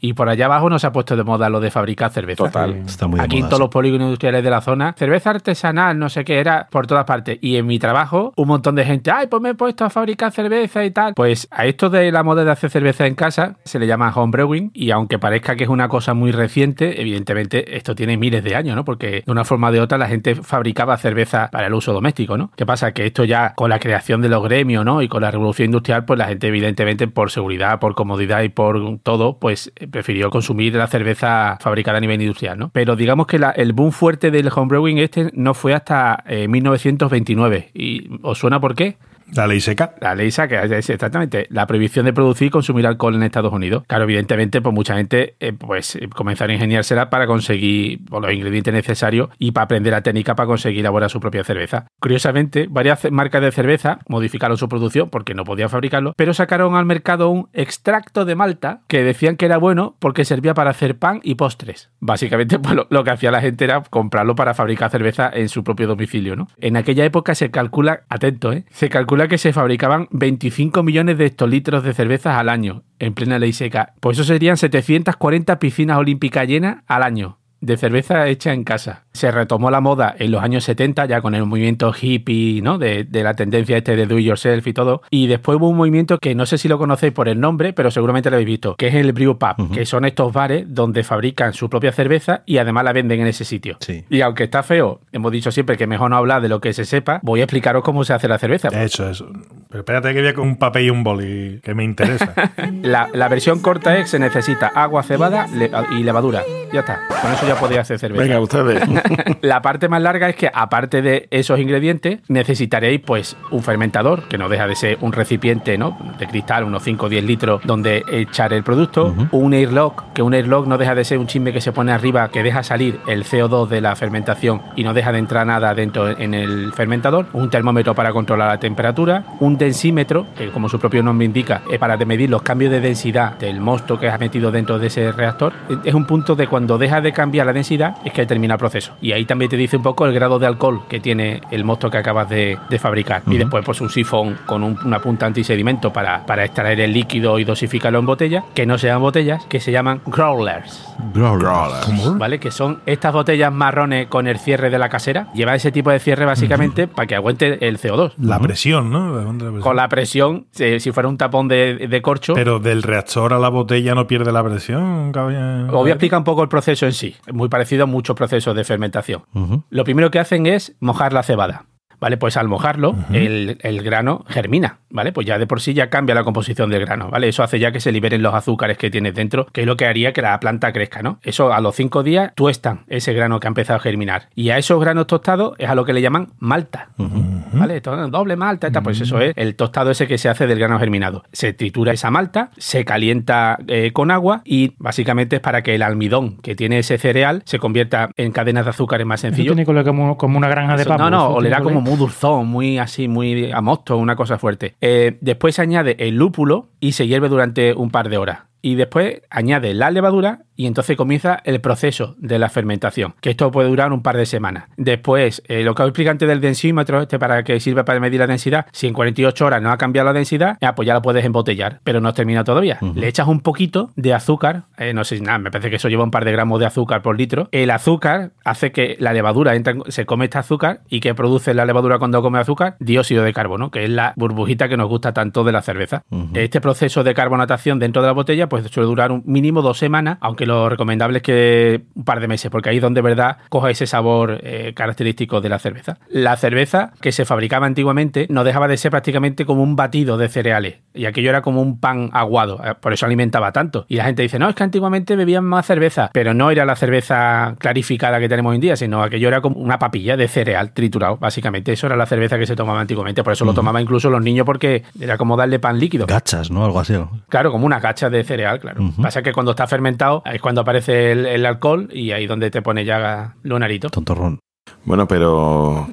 Y por allá abajo no se ha puesto de moda lo de fabricar cerveza. Total. Está muy de Aquí en todos los polígonos industriales de la zona, cerveza artesanal, no sé qué, era por todas partes. Y en mi trabajo, un montón de gente, ay, pues me he puesto a fabricar cerveza y tal. Pues a esto de la moda de hacer cerveza en casa se le llama homebrewing. Y aunque parezca que es una cosa muy reciente, evidentemente esto tiene miles de años, ¿no? Porque de una forma o de otra la gente fabricaba cerveza para el uso doméstico, ¿no? ¿Qué pasa? Que esto ya con la creación de los gremios, ¿no? Y con la revolución industrial, pues la gente evidentemente por seguridad, por comodidad y por todo, pues eh, prefirió consumir la cerveza fabricada a nivel industrial, ¿no? Pero digamos que el boom fuerte del homebrewing este no fue hasta eh, 1929. ¿Y os suena por qué? La ley seca. La ley saca, es exactamente, la prohibición de producir y consumir alcohol en Estados Unidos. Claro, evidentemente, pues mucha gente eh, pues eh, comenzaron a ingeniársela para conseguir pues, los ingredientes necesarios y para aprender la técnica para conseguir elaborar su propia cerveza. Curiosamente, varias marcas de cerveza modificaron su producción porque no podían fabricarlo, pero sacaron al mercado un extracto de malta que decían que era bueno porque servía para hacer pan y postres. Básicamente, pues lo, lo que hacía la gente era comprarlo para fabricar cerveza en su propio domicilio, ¿no? En aquella época se calcula, atento, ¿eh? Se calcula que se fabricaban 25 millones de hectolitros de cervezas al año, en plena ley seca. Pues eso serían 740 piscinas olímpicas llenas al año de cerveza hecha en casa. Se retomó la moda en los años 70, ya con el movimiento hippie, ¿no? De, de la tendencia este de do yourself y todo. Y después hubo un movimiento que no sé si lo conocéis por el nombre, pero seguramente lo habéis visto, que es el brew pub, que son estos bares donde fabrican su propia cerveza y además la venden en ese sitio. Sí. Y aunque está feo, hemos dicho siempre que mejor no hablar de lo que se sepa, voy a explicaros cómo se hace la cerveza. Eso, eso. Pero espérate que voy con un papel y un boli que me interesa. La, la versión corta es se necesita agua cebada le- y levadura. Ya está. Con eso ya podéis hacer cerveza. Venga, ustedes. La parte más larga es que, aparte de esos ingredientes, necesitaréis pues un fermentador, que no deja de ser un recipiente ¿no? de cristal, unos 5 o 10 litros, donde echar el producto. Un airlock, que un airlock no deja de ser un chisme que se pone arriba, que deja salir el CO2 de la fermentación y no deja de entrar nada dentro en el fermentador. Un termómetro para controlar la temperatura. Un densímetro, que como su propio nombre indica, es para medir los cambios de densidad del mosto que has metido dentro de ese reactor. Es un punto de cuando deja de cambiar la densidad, es que termina el proceso. Y ahí también te dice un poco el grado de alcohol que tiene el mosto que acabas de, de fabricar. Y después, pues un sifón con un- una punta antisedimento para, para extraer el líquido y dosificarlo en botella, que no sean botellas, que se llaman growlers. Growler. ¿Vale? Que son estas botellas marrones con el cierre de la casera. Lleva ese tipo de cierre básicamente para que aguante el CO2. La presión, ¿no? ¿De dónde presión. con la presión, si, si fuera un tapón de, de corcho. Pero del reactor a la botella no pierde la presión. Os voy a explicar un poco el proceso en sí. Es muy parecido a muchos procesos de fermentación. Lo primero que hacen es mojar la cebada. ¿Vale? Pues al mojarlo, el, el grano germina, ¿vale? Pues ya de por sí ya cambia la composición del grano, ¿vale? Eso hace ya que se liberen los azúcares que tienes dentro, que es lo que haría que la planta crezca, ¿no? Eso a los cinco días tuestan ese grano que ha empezado a germinar. Y a esos granos tostados es a lo que le llaman malta, ¿vale? Esto, doble malta, esta, pues eso es el tostado ese que se hace del grano germinado. Se tritura esa malta, se calienta eh, con agua y básicamente es para que el almidón que tiene ese cereal se convierta en cadenas de azúcares más Eso sencillo. tiene que oler como, como una granja de Eso- papo. no, no, eso olerá tiene como. Muy dulzón, muy así, muy a mosto, una cosa fuerte. Eh, después se añade el lúpulo y se hierve durante un par de horas. Y después añade la levadura y entonces comienza el proceso de la fermentación, que esto puede durar un par de semanas. Después, eh, lo que os explico antes del densímetro, este para que sirve para medir la densidad, si en 48 horas no ha cambiado la densidad, ah, pues ya la puedes embotellar, pero no has terminado todavía. Le echas un poquito de azúcar, eh, no sé si nada, me parece que eso lleva un par de gramos de azúcar por litro. El azúcar hace que la levadura entra en- se come este azúcar y que produce la levadura cuando come azúcar, dióxido de carbono, que es la burbujita que nos gusta tanto de la cerveza. Este proceso de carbonatación dentro de la botella pues suele durar un mínimo dos semanas, aunque lo recomendable es que un par de meses, porque ahí es donde de verdad coja ese sabor eh, característico de la cerveza. La cerveza que se fabricaba antiguamente no dejaba de ser prácticamente como un batido de cereales y aquello era como un pan aguado, eh, por eso alimentaba tanto. Y la gente dice, no, es que antiguamente bebían más cerveza, pero no era la cerveza clarificada que tenemos hoy en día, sino aquello era como una papilla de cereal triturado, básicamente. Eso era la cerveza que se tomaba antiguamente, por eso lo tomaban incluso los niños porque era como darle pan líquido. Gachas, ¿no? Algo así. Claro, como una cacha de cereal, claro. Pasa que cuando está fermentado es cuando aparece el, el alcohol y ahí donde te pone ya lunarito. Tontorrón. Bueno, pero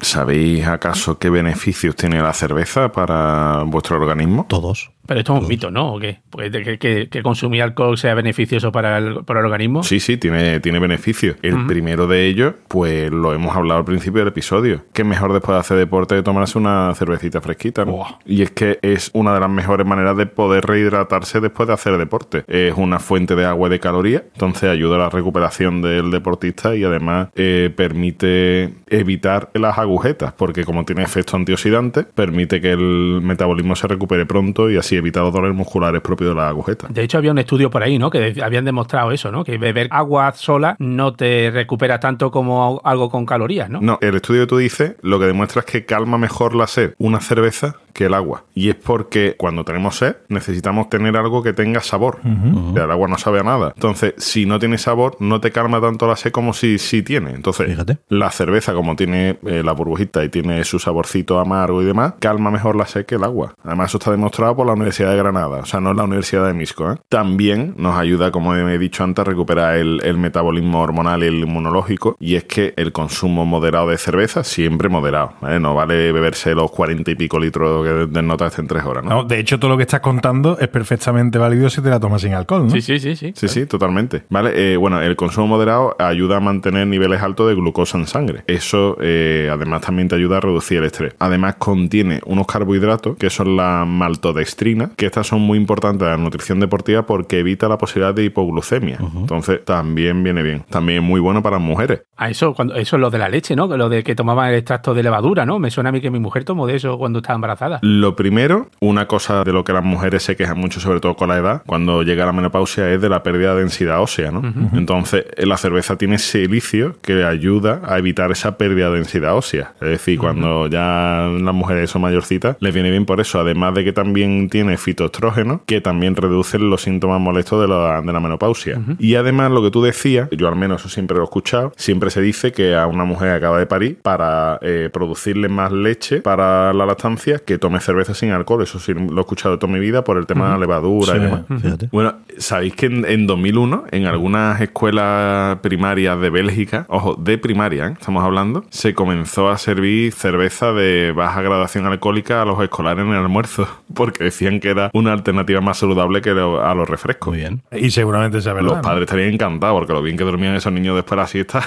¿sabéis acaso qué beneficios tiene la cerveza para vuestro organismo? Todos. Pero esto es un mito, ¿no? ¿O qué? Que, que- que consumir alcohol sea beneficioso para el, para el organismo. Sí, sí, tiene, tiene beneficios. El primero de ellos, pues lo hemos hablado al principio del episodio. Que es mejor después de hacer deporte de tomarse una cervecita fresquita. ¿no? Y es que es una de las mejores maneras de poder rehidratarse después de hacer deporte. Es una fuente de agua y de calorías, entonces ayuda a la recuperación del deportista y además eh, permite evitar las agujetas, porque como tiene efecto antioxidante, permite que el metabolismo se recupere pronto y así evita los dolores musculares propios de las agujetas. De hecho, había un estudio por ahí, ¿no? Que habían demostrado eso, ¿no? Que beber agua sola no te recupera tanto como algo con calorías, ¿no? No, el estudio que tú dices lo que demuestra es que calma mejor la sed una cerveza que el agua. Y es porque cuando tenemos sed necesitamos tener algo que tenga sabor. O sea, el agua no sabe a nada. Entonces, si no tiene sabor, no te calma tanto la sed como si, si tiene. Entonces, Fíjate. la cerveza, como tiene eh, la burbujita y tiene su saborcito amargo y demás, calma mejor la sed que el agua. Además, eso está demostrado por la Universidad de Granada. O sea, no es la Universidad de Misco. ¿eh? También nos ayuda, como he dicho antes, a recuperar el, el metabolismo hormonal y el inmunológico. Y es que el consumo moderado de cerveza, siempre moderado. ¿vale? No vale beberse los cuarenta y pico litros que desnotaste en tres horas. ¿no? No, de hecho, todo lo que estás contando es perfectamente válido si te la tomas sin alcohol, ¿no? Sí, sí, sí, sí. Sí, sí, totalmente. Vale, eh, bueno, el consumo moderado ayuda a mantener niveles altos de glucosa en sangre. Eso, eh, además, también te ayuda a reducir el estrés. Además, contiene unos carbohidratos que son la maltodextrina, que estas son muy importantes en la nutrición deportiva porque evita la posibilidad de hipoglucemia. Entonces, también viene bien. También es muy bueno para las mujeres. A eso, cuando, eso es lo de la leche, ¿no? Lo de que tomaban el extracto de levadura, ¿no? Me suena a mí que mi mujer tomó de eso cuando estaba embarazada. Lo primero, una cosa de lo que las mujeres se quejan mucho, sobre todo con la edad, cuando llega la menopausia, es de la pérdida de densidad ósea, ¿no? Entonces, la cerveza tiene silicio que ayuda a evitar esa pérdida de densidad ósea. Es decir, cuando ya las mujeres son mayorcitas, les viene bien por eso. Además de que también tiene fitoestrógeno, que también reducen los síntomas molestos de la, de la menopausia. Y además, lo que tú decías, yo al menos eso siempre lo he escuchado, siempre se dice que a una mujer que acaba de parir, para eh, producirle más leche para la lactancia, que tome cerveza sin alcohol. Eso sí lo he escuchado toda mi vida por el tema de la levadura y demás. Fíjate. Bueno, ¿sabéis que en, en 2001, en algunas escuelas primarias de Bélgica, ojo, de primaria, ¿eh? estamos hablando, se comenzó a servir cerveza de baja gradación alcohólica a los escolares en el almuerzo, porque decían que era una alternativa más saludable que lo- a los refrescos. Muy bien. Y seguramente verdad. Los ¿no? padres estarían encantados porque lo bien que dormían esos niños después de la siesta.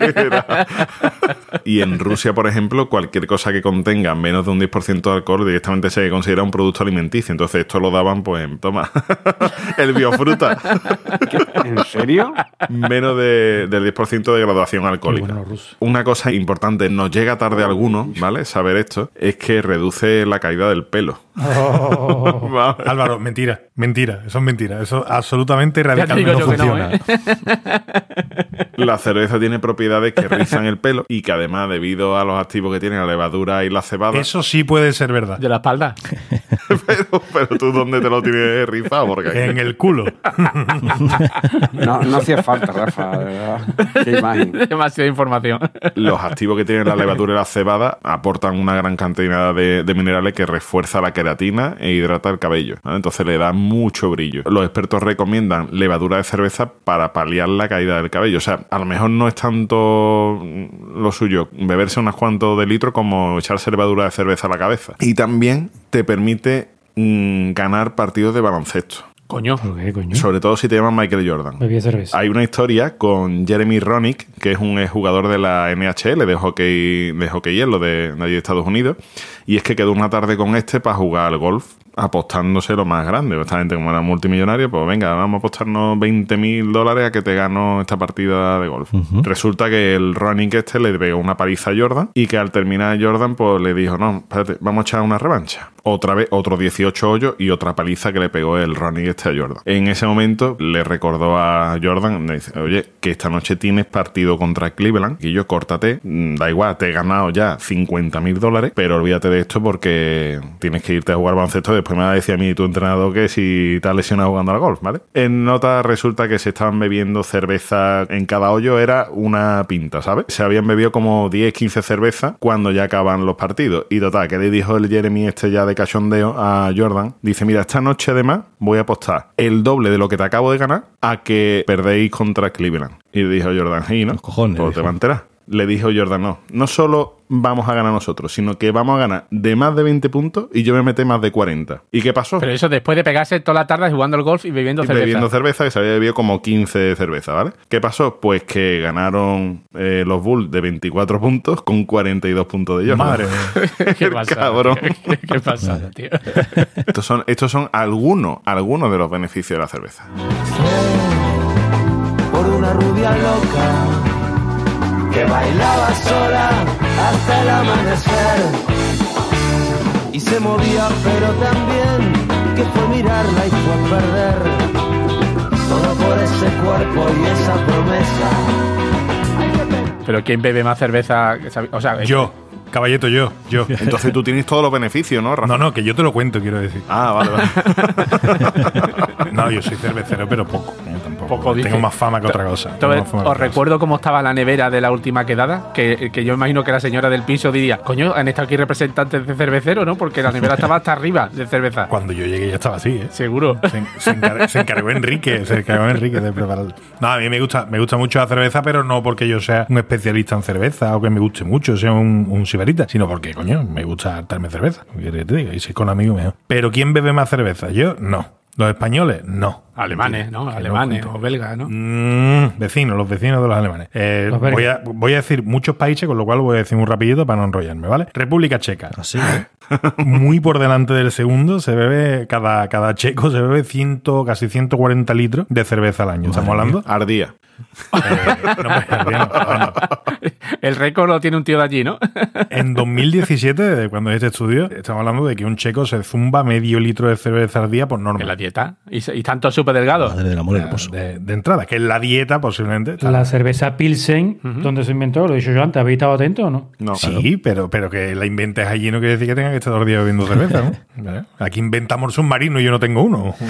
Era- Y en Rusia, por ejemplo, cualquier cosa que contenga menos de un 10% 10% de alcohol directamente se considera un producto alimenticio. Entonces esto lo daban, pues, toma, el biofruta. ¿En serio? Menos de- del 10% de graduación alcohólica. bueno. Una cosa importante, nos llega tarde a algunos, ¿vale? Saber esto, es que reduce la caída del pelo. Oh. Álvaro, mentira, mentira, eso es mentira. Eso absolutamente Ya te radical digo no yo que no, funciona. ¿eh? La cerveza tiene propiedades que rizan el pelo y que además, debido a los activos que tiene la levadura y la cebada, Eso sí puede ser verdad. De la espalda. pero, pero tú dónde te lo tienes rizado, porque En el culo. No, no hacía falta, Rafa, de verdad. Qué imagen. Demasiada información. los activos que tienen la levadura y la cebada aportan una gran cantidad de, de minerales que refuerza la queratina e hidrata el cabello. ¿vale? Entonces le da mucho brillo. Los expertos recomiendan levadura de cerveza para paliar la caída del cabello. O sea, a lo mejor no es tanto lo suyo beberse unas cuantos de litro como echarse levadura de cerveza a la cabeza. Y también te permite mm, ganar partidos de baloncesto. Coño. ¿Por qué, coño? Sobre todo si te llaman Michael Jordan. Bebía cerveza. Hay una historia con Jeremy Roenick, que es un jugador de la NHL, de hockey, de hockey hielo de, de allí de Estados Unidos, y es que quedó una tarde con este para jugar al golf, apostándose lo más grande. Esta gente, como era multimillonario, pues venga, vamos a apostarnos 20 mil dólares a que te gano esta partida de golf. Resulta que el Roenick este le pegó una paliza a Jordan y que al terminar Jordan, pues le dijo, no, espérate, vamos a echar una revancha. Otra vez, otro 18 hoyos y otra paliza que le pegó el Roenick este a Jordan. En ese momento le recordó a Jordan, oye, que esta noche tienes partido contra Cleveland y yo córtate, mm, da igual, te he ganado ya 50 mil dólares, pero olvídate de esto porque tienes que irte a jugar baloncesto. Después me va a decir a mí tu entrenador que si te has lesionado jugando al golf, ¿vale? En nota resulta que se estaban bebiendo cerveza en cada hoyo, era una pinta, ¿sabes? Se habían bebido como 10, 15 cervezas cuando ya acaban los partidos. Y total, que le dijo el Jeremy este ya de cachondeo a Jordan, dice, mira, esta noche además voy a apostar el doble de lo que te acabo de ganar a que perdéis contra Cleveland. Y dijo Jordan, y no, Los cojones, pues te va a enterar. Le dijo Jordan, no, no solo vamos a ganar nosotros, sino que vamos a ganar de más de 20 puntos y yo me metí más de 40. ¿Y qué pasó? Pero eso después de pegarse toda la tarde jugando al golf y bebiendo Y cerveza. bebiendo cerveza, que se había bebido como 15 cervezas, ¿vale? ¿Qué pasó? Pues que ganaron eh, los Bulls de 24 puntos con 42 puntos de Jordan. Madre mía. ¿Qué pasa? Cabrón. ¿Qué, qué pasa, tío? Estos son, estos son algunos, algunos de los beneficios de la cerveza. por una rubia loca que bailaba sola hasta el amanecer y se movía pero también que fue mirarla y fue a perder todo por ese cuerpo y esa promesa Pero ¿quién bebe más cerveza? O sea, Yo, caballeto, yo, yo. Entonces tú tienes todos los beneficios, ¿no, Rafa? No, no, que yo te lo cuento, quiero decir. Ah, vale, vale. No, yo soy cervecero, pero poco. Tampoco. Poco dice. Tengo más fama que otra cosa. Entonces, os cosa. recuerdo cómo estaba la nevera de la última quedada, que, que yo imagino que la señora del piso diría, coño, han estado aquí representantes de cervecero, ¿no? Porque la nevera estaba hasta arriba de cerveza. Cuando yo llegué ya estaba así, ¿eh? Seguro. Se, se encar- se encargó Enrique, se encargó Enrique de preparar. No, a mí me gusta, me gusta mucho la cerveza, pero no porque yo sea un especialista en cerveza o que me guste mucho, sea un, un sibarita, sino porque, coño, me gusta darme cerveza. Y si es con amigos, mejor. Pero ¿quién bebe más cerveza? Yo, no. ¿Los españoles? No. Alemanes, ¿no? Alemanes o belgas, ¿no? Mm, vecinos, los vecinos de los alemanes. Eh, Los voy, a, voy a decir muchos países, con lo cual voy a decir muy rapidito para no enrollarme, ¿vale? República Checa. Así, ¿eh? Muy por delante del segundo, se bebe, cada, cada checo se bebe ciento, casi 140 litros de cerveza al año. ¿Estamos hablando? Ardía. Eh, no, El récord lo tiene un tío de allí, ¿no? en 2017, de cuando es este estudio, estamos hablando de que un checo se zumba medio litro de cerveza al día por norma. en la dieta. Y, y tanto súper delgado. Madre del amor hermoso. De, de entrada, que es la dieta posiblemente. La cerveza Pilsen, donde se inventó, lo he dicho yo antes, ¿habéis estado atentos o no? No, Sí, pero, pero que la inventes allí no quiere decir que tenga que estar todo el día bebiendo cerveza, ¿no? ¿Vale? Aquí inventamos submarino y yo no tengo uno.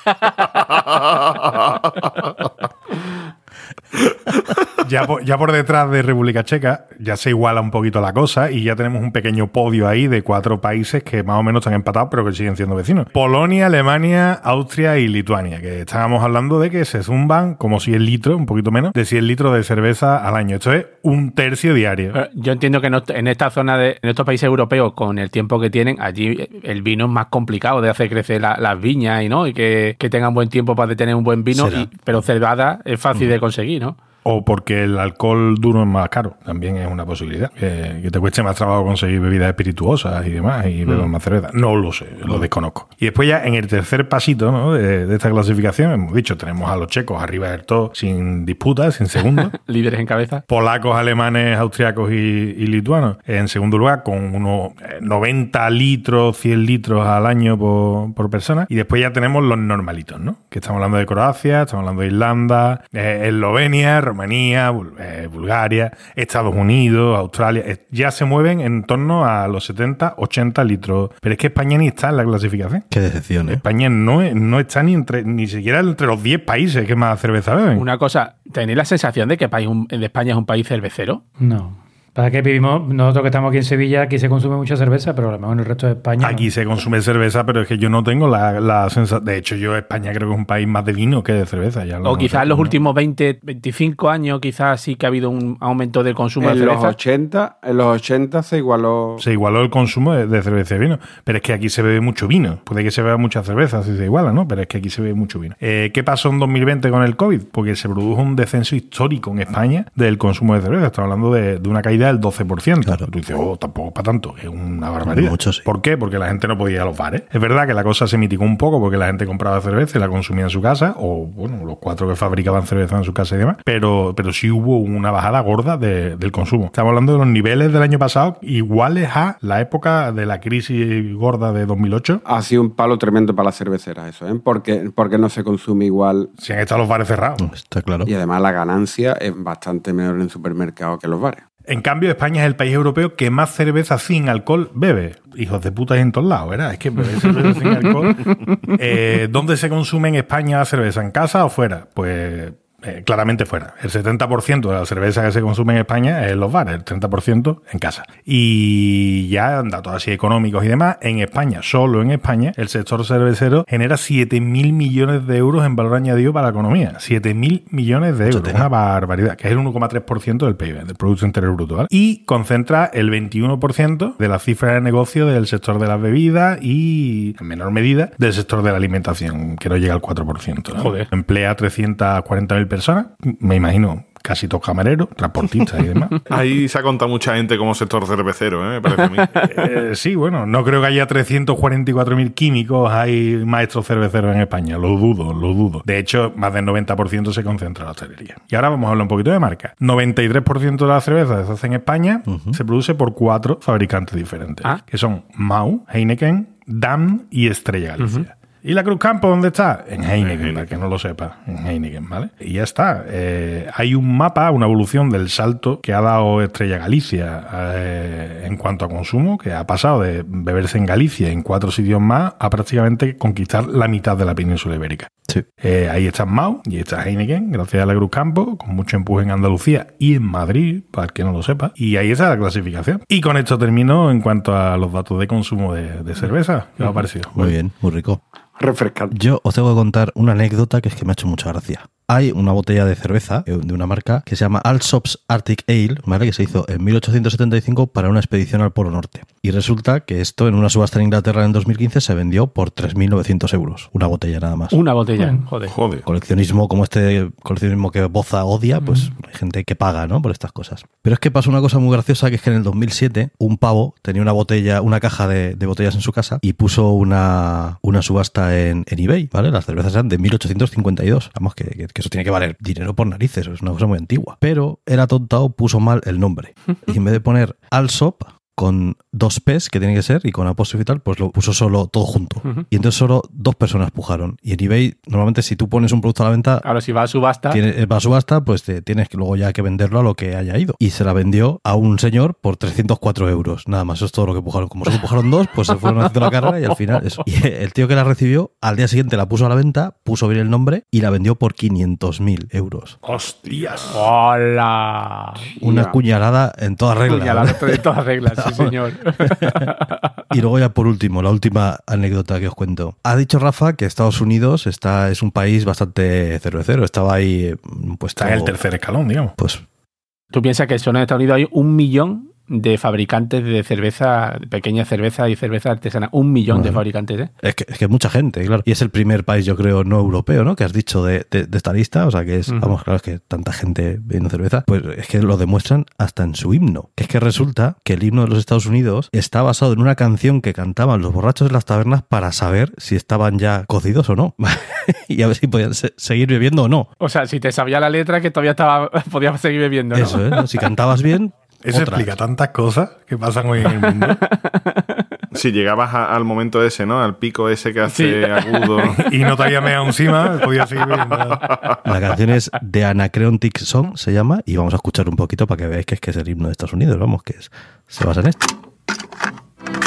Ya, por, ya por detrás de República Checa ya se iguala un poquito la cosa y ya tenemos un pequeño podio ahí de cuatro países que más o menos están empatados pero que siguen siendo vecinos. Polonia, Alemania, Austria y Lituania, que estábamos hablando de que se zumban como 100 litros, un poquito menos, de 100 litros de cerveza al año. Esto es un tercio diario. Pero Yo entiendo que no- en esta zona, de, en estos países europeos, con el tiempo que tienen, allí el vino es más complicado de hacer crecer la- las viñas y no y que, que tengan buen tiempo para tener un buen vino, y- pero cebada es fácil de conseguir, ¿no? O porque el alcohol duro es más caro, también es una posibilidad. Que, que te cueste más trabajo conseguir bebidas espirituosas y demás y beber más cerveza. No lo sé, lo desconozco. Y después ya en el tercer pasito ¿no? de, de esta clasificación, hemos dicho, tenemos a los checos arriba del todo sin disputas, sin segundo. Líderes en cabeza. polacos, alemanes, austriacos y, y lituanos. En segundo lugar, con unos eh, 90 litros, 100 litros al año por, por persona. Y después ya tenemos los normalitos, ¿no? Que estamos hablando de Croacia, estamos hablando de Irlanda, eh, Eslovenia, Rumanía, Bul- eh, Bulgaria, Estados Unidos, Australia. Eh, ya se mueven en torno a los 70, 80 litros. Pero es que España ni está en la clasificación. Qué decepción, ¿eh? España no, es- no está ni entre ni siquiera entre los 10 países que más cerveza beben. Una cosa, ¿tenéis la sensación de que país, un- de España es un país cervecero? No. Para que vivimos, nosotros que estamos aquí en Sevilla, aquí se consume mucha cerveza, pero a lo mejor en el resto de España. no. Aquí se consume cerveza, pero es que yo no tengo la, la sensación. De hecho, yo España creo que es un país más de vino que de cerveza. Ya lo O quizás en los últimos 20, 25 años, quizás sí que ha habido un aumento del consumo de En los cerveza. 80, en los 80 se igualó. Se igualó el consumo de, de cerveza y vino. Pero es que aquí se bebe mucho vino. Puede que se beba mucha cerveza si se iguala, ¿no? Pero es que aquí se bebe mucho vino. Eh, ¿Qué pasó en 2020 con el COVID? Porque se produjo un descenso histórico en España del consumo de cerveza. Estamos hablando de, de una caída del 12%. Claro. Tú dices, oh, tampoco para tanto. Es una barbaridad. Mucho, sí. ¿Por qué? Porque la gente no podía ir a los bares. Es verdad que la cosa se mitigó un poco porque la gente compraba cerveza y la consumía en su casa, o bueno, los cuatro que fabricaban cerveza en su casa y demás, pero, pero sí hubo una bajada gorda de- del consumo. Estamos hablando de los niveles del año pasado iguales a la época de la crisis gorda de 2008. Ha sido un palo tremendo para las cerveceras eso, ¿eh? Porque, porque no se consume igual. Si han estado los bares cerrados. Está claro. Y además la ganancia es bastante menor en supermercados que en los bares. En cambio, España es el país europeo que más cerveza sin alcohol bebe. Hijos de puta en todos lados, ¿verdad? Es que beber cerveza sin alcohol. Eh, ¿Dónde se consume en España la cerveza? ¿En casa o fuera? Pues eh, claramente fuera. El 70% de la cerveza que se consume en España es en los bares, el 30% en casa. Y ya datos así económicos y demás, en España, solo en España, el sector cervecero genera 7.000 millones de euros en valor añadido para la economía. 7.000 millones de euros. tela. Una barbaridad, que es el 1,3% del PIB, del Producto Interior Bruto. ¿vale? Y concentra el 21% de la cifra de negocio del sector de las bebidas y, en menor medida, del sector de la alimentación, que no llega al 4%. ¿no? Joder. Emplea 340.000 personas, me imagino. Casi todos camareros, transportistas y demás. Ahí se ha contado mucha gente como sector cervecero, ¿eh? me parece a mí. Eh, sí, bueno, no creo que haya 344.000 químicos, hay maestros cerveceros en España, lo dudo, lo dudo. De hecho, más del 90% se concentra en la hostelería. Y ahora vamos a hablar un poquito de marca. 93% de la cerveza que se hace en España se produce por cuatro fabricantes diferentes, Ah. que son Mau, Heineken, Dam y Estrella Galicia. ¿Y la Cruz Campo dónde está? En Heineken, para que no lo sepa, en Heineken, ¿vale? Y ya está. Eh, hay un mapa, una evolución del salto que ha dado Estrella Galicia eh, en cuanto a consumo, que ha pasado de beberse en Galicia en cuatro sitios más a prácticamente conquistar la mitad de la península ibérica. Sí. Eh, ahí está Mau y está Heineken, gracias a la Cruz Campo, con mucho empuje en Andalucía y en Madrid, para el que no lo sepa. Y ahí está la clasificación. Y con esto termino en cuanto a los datos de consumo de, de cerveza. ¿Qué os ha parecido? Muy bien, muy rico. Yo os tengo que contar una anécdota que es que me ha hecho mucha gracia. Hay una botella de cerveza eh, de una marca que se llama Alsops Arctic Ale, ¿vale? que se hizo en 1875 para una expedición al Polo Norte. Y resulta que esto en una subasta en Inglaterra en 2015 se vendió por 3.900 euros. Una botella nada más. Una botella, Bueno. joder. Joder. Coleccionismo como este coleccionismo que Boza odia, pues hay gente que paga, ¿no? Por estas cosas. Pero es que pasó una cosa muy graciosa que es que en el 2007 un pavo tenía una botella, una caja de, de botellas en su casa y puso una, una subasta en, en eBay, ¿vale? Las cervezas eran de 1852. Vamos, que, que- que eso tiene que valer dinero por narices, es una cosa muy antigua. Pero era tontao, puso mal el nombre. Y en vez de poner Alsop con dos P's que tiene que ser y con apóstrofe y tal, pues lo puso solo todo junto. Y entonces solo dos personas pujaron. Y en eBay, normalmente si tú pones un producto a la venta, Ahora, si va a subasta, tiene- va a subasta, pues te- tienes que luego ya que venderlo a lo que haya ido. Y se la vendió a un señor por 304 euros. Nada más, eso es todo lo que pujaron. Como solo pujaron dos, pues se fueron haciendo la carrera y al final eso. Y el tío que la recibió, al día siguiente la puso a la venta, puso bien el nombre y la vendió por 500.000 euros. ¡Hostias! ¡Hola! Una cuñalada en toda regla. Ya la ¿vale? de todas reglas, sí, señor. Y luego ya por último, la última anécdota que os cuento. Ha dicho Rafa que Estados Unidos está, es un país bastante cervecero. Estaba ahí puesto... Está en el tercer escalón, digamos. Pues Tú piensas que solo en Estados Unidos hay un millón de fabricantes de cerveza, de pequeña cerveza y cerveza artesana. Un millón de fabricantes, ¿eh? Es que, es que mucha gente, claro. Y es el primer país, yo creo, no europeo, ¿no? Que has dicho de, de- de esta lista. O sea, que es, vamos, claro, es que tanta gente bebiendo cerveza. Pues es que lo demuestran hasta en su himno. Que es que resulta que el himno de los Estados Unidos está basado en una canción que cantaban los borrachos en las tabernas para saber si estaban ya cocidos o no. y a ver si podían se- seguir bebiendo o no. O sea, si te sabía la letra que todavía estaba, podías seguir bebiendo, ¿no? Eso, ¿eh? Si cantabas bien. Eso otra. explica tantas cosas que pasan hoy en el mundo. Si llegabas a- al momento ese, ¿no? Al pico ese que hace Sí. agudo. y no te había meado encima, podía seguir viendo. La canción es The Anacreontic Song, se llama, y vamos a escuchar un poquito para que veáis que es que es el himno de Estados Unidos, vamos, que es, se basa en esto.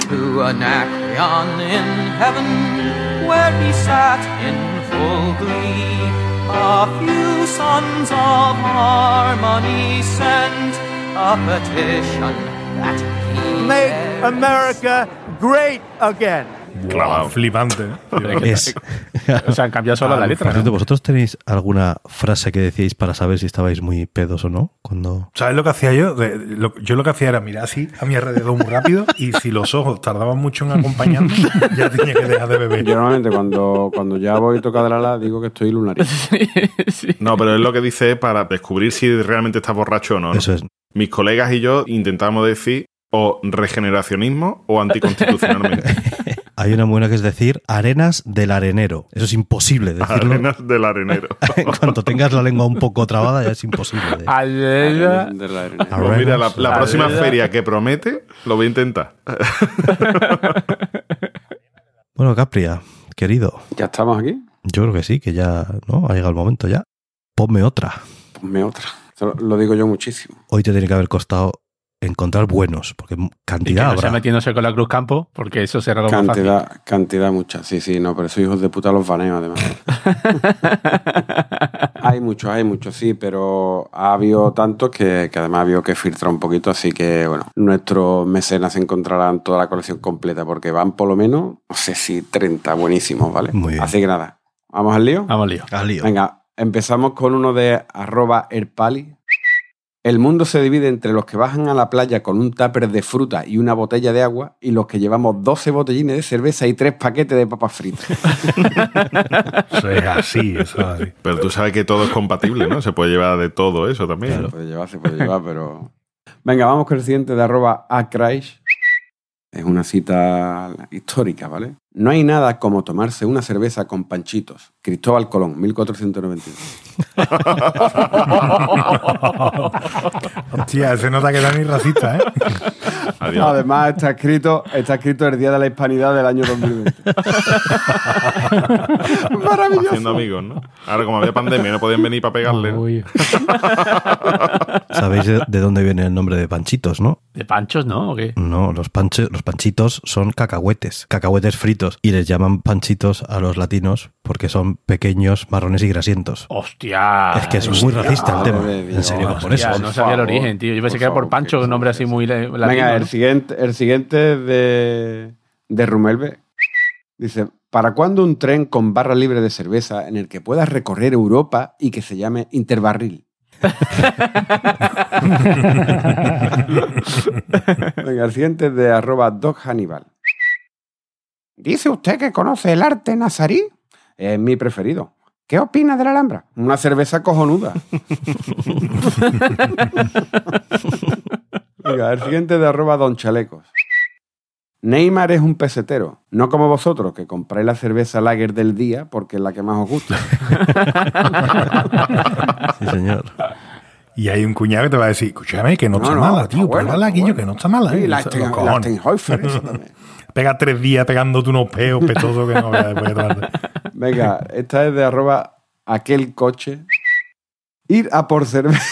to Anacreon in heaven, where he sat in full glee. A few sons of harmony sent a petition that he Make America great again. Wow, flipante. ¿eh? Es, O sea, han cambiado solo la letra. Por cierto, ¿no? ¿vosotros tenéis alguna frase que decíais para saber si estabais muy pedos o no? Cuando ¿Sabes lo que hacía yo? De- lo- yo lo que hacía era mirar así a mi alrededor muy rápido y si los ojos tardaban mucho en acompañarme, ya tenía que dejar de beber. Yo normalmente cuando, cuando ya voy a tocar la ala digo que estoy lunarito. Sí. No, pero es lo que dice para descubrir si realmente estás borracho o no. ¿no? eso es. Mis colegas y yo intentamos decir o regeneracionismo o anticonstitucionalmente. Hay una buena que es decir arenas del arenero. Eso es imposible decirlo. Arenas del arenero. en cuanto tengas la lengua un poco trabada, ya es imposible. de- Aleluya. De la arena. Pues mira, la, la Arenas. próxima Arenas. feria que promete, lo voy a intentar. Bueno, Capria, querido, ¿Ya estamos aquí? yo creo que sí, que ya no ha llegado el momento ya. Ponme otra. Ponme otra. Lo digo yo muchísimo. Hoy te tiene que haber costado encontrar buenos, porque Y que cantidad no habrá. sea metiéndose con la Cruz Campo, porque eso será lo más fácil. Cantidad, cantidad mucha. Sí, sí, no, pero esos hijos de puta los baneo además. hay muchos, hay muchos, sí, pero ha habido tantos que, que además ha habido que filtrar un poquito, así que bueno, nuestros mecenas encontrarán toda la colección completa porque van por lo menos, no sé si 30 buenísimos, ¿vale? Muy bien. Así que nada, ¿vamos al lío? Vamos, lío. Al lío. Venga, empezamos con uno de arroba erpali. El mundo se divide entre los que bajan a la playa con un tupper de fruta y una botella de agua y los que llevamos 12 botellines de cerveza y tres paquetes de papas fritas. Eso es así, eso es así. Pero tú sabes que todo es compatible, ¿no? Se puede llevar de todo eso también. Se puede llevar, se puede llevar, pero... Venga, vamos con el siguiente de arroba acraish. Es una cita histórica, ¿vale? No hay nada como tomarse una cerveza con panchitos. Cristóbal Colón, 1492. Hostia, se nota que era ni racista, ¿eh? Adiós. Además, está escrito, está escrito el Día de la Hispanidad del año 2020. Maravilloso. Haciendo amigos, ¿no? Ahora, como había pandemia, no podían venir para pegarle. ¿no? Uy. ¿Sabéis de, de dónde viene el nombre de panchitos, no? ¿De panchos, no? ¿O qué? No, los, panche- los panchitos son cacahuetes, cacahuetes fritos, y les llaman panchitos a los latinos porque son pequeños, marrones y grasientos. ¡Hostia! es que es muy racista el tema. En serio, por eso. No sabía el origen, tío. Yo pensé que era por Pancho, un nombre así muy le- latino. Venga, el siguiente, el siguiente es de, de Rumelbe. Dice, ¿para cuándo un tren con barra libre de cerveza en el que puedas recorrer Europa y que se llame Interbarril? Venga, el siguiente es de arroba Doc Hannibal. ¿Dice usted que conoce el arte nazarí? Es mi preferido. ¿Qué opina de la Alhambra? Una cerveza cojonuda. Venga, el siguiente de arroba Don Chalecos. Neymar es un pesetero, no como vosotros, que compráis la cerveza lager del día porque es la que más os gusta. Sí, señor. Y hay un cuñado que te va a decir, escúchame, que no, No, está no, mala, tío. Pruébala, Guillo, buena. que no está mala. Sí, ¿eh? la, la también. Pega tres días pegándote unos peos petosos que no veas después de. Venga, esta es de arroba aquel coche. Ir a por cerveza.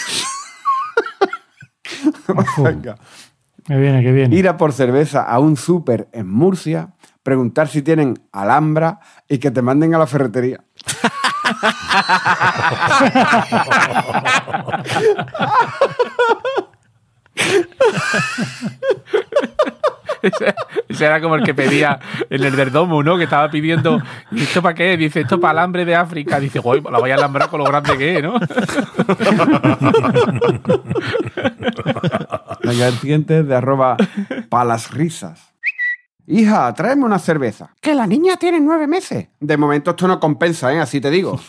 Venga. Que viene, que viene. Ir a por cerveza a un súper en Murcia, preguntar si tienen Alhambra y que te manden a la ferretería. Ese, era como el que pedía en el Verdomo, ¿no? Que estaba pidiendo, ¿y esto para qué? Dice, esto para alambre de África. Dice, joder, la vaya a alambrar con lo grande que es, ¿no? El siguiente de arroba palas risas. Hija, tráeme una cerveza. Que la niña tiene nueve meses. De momento esto no compensa, ¿eh? Así te digo.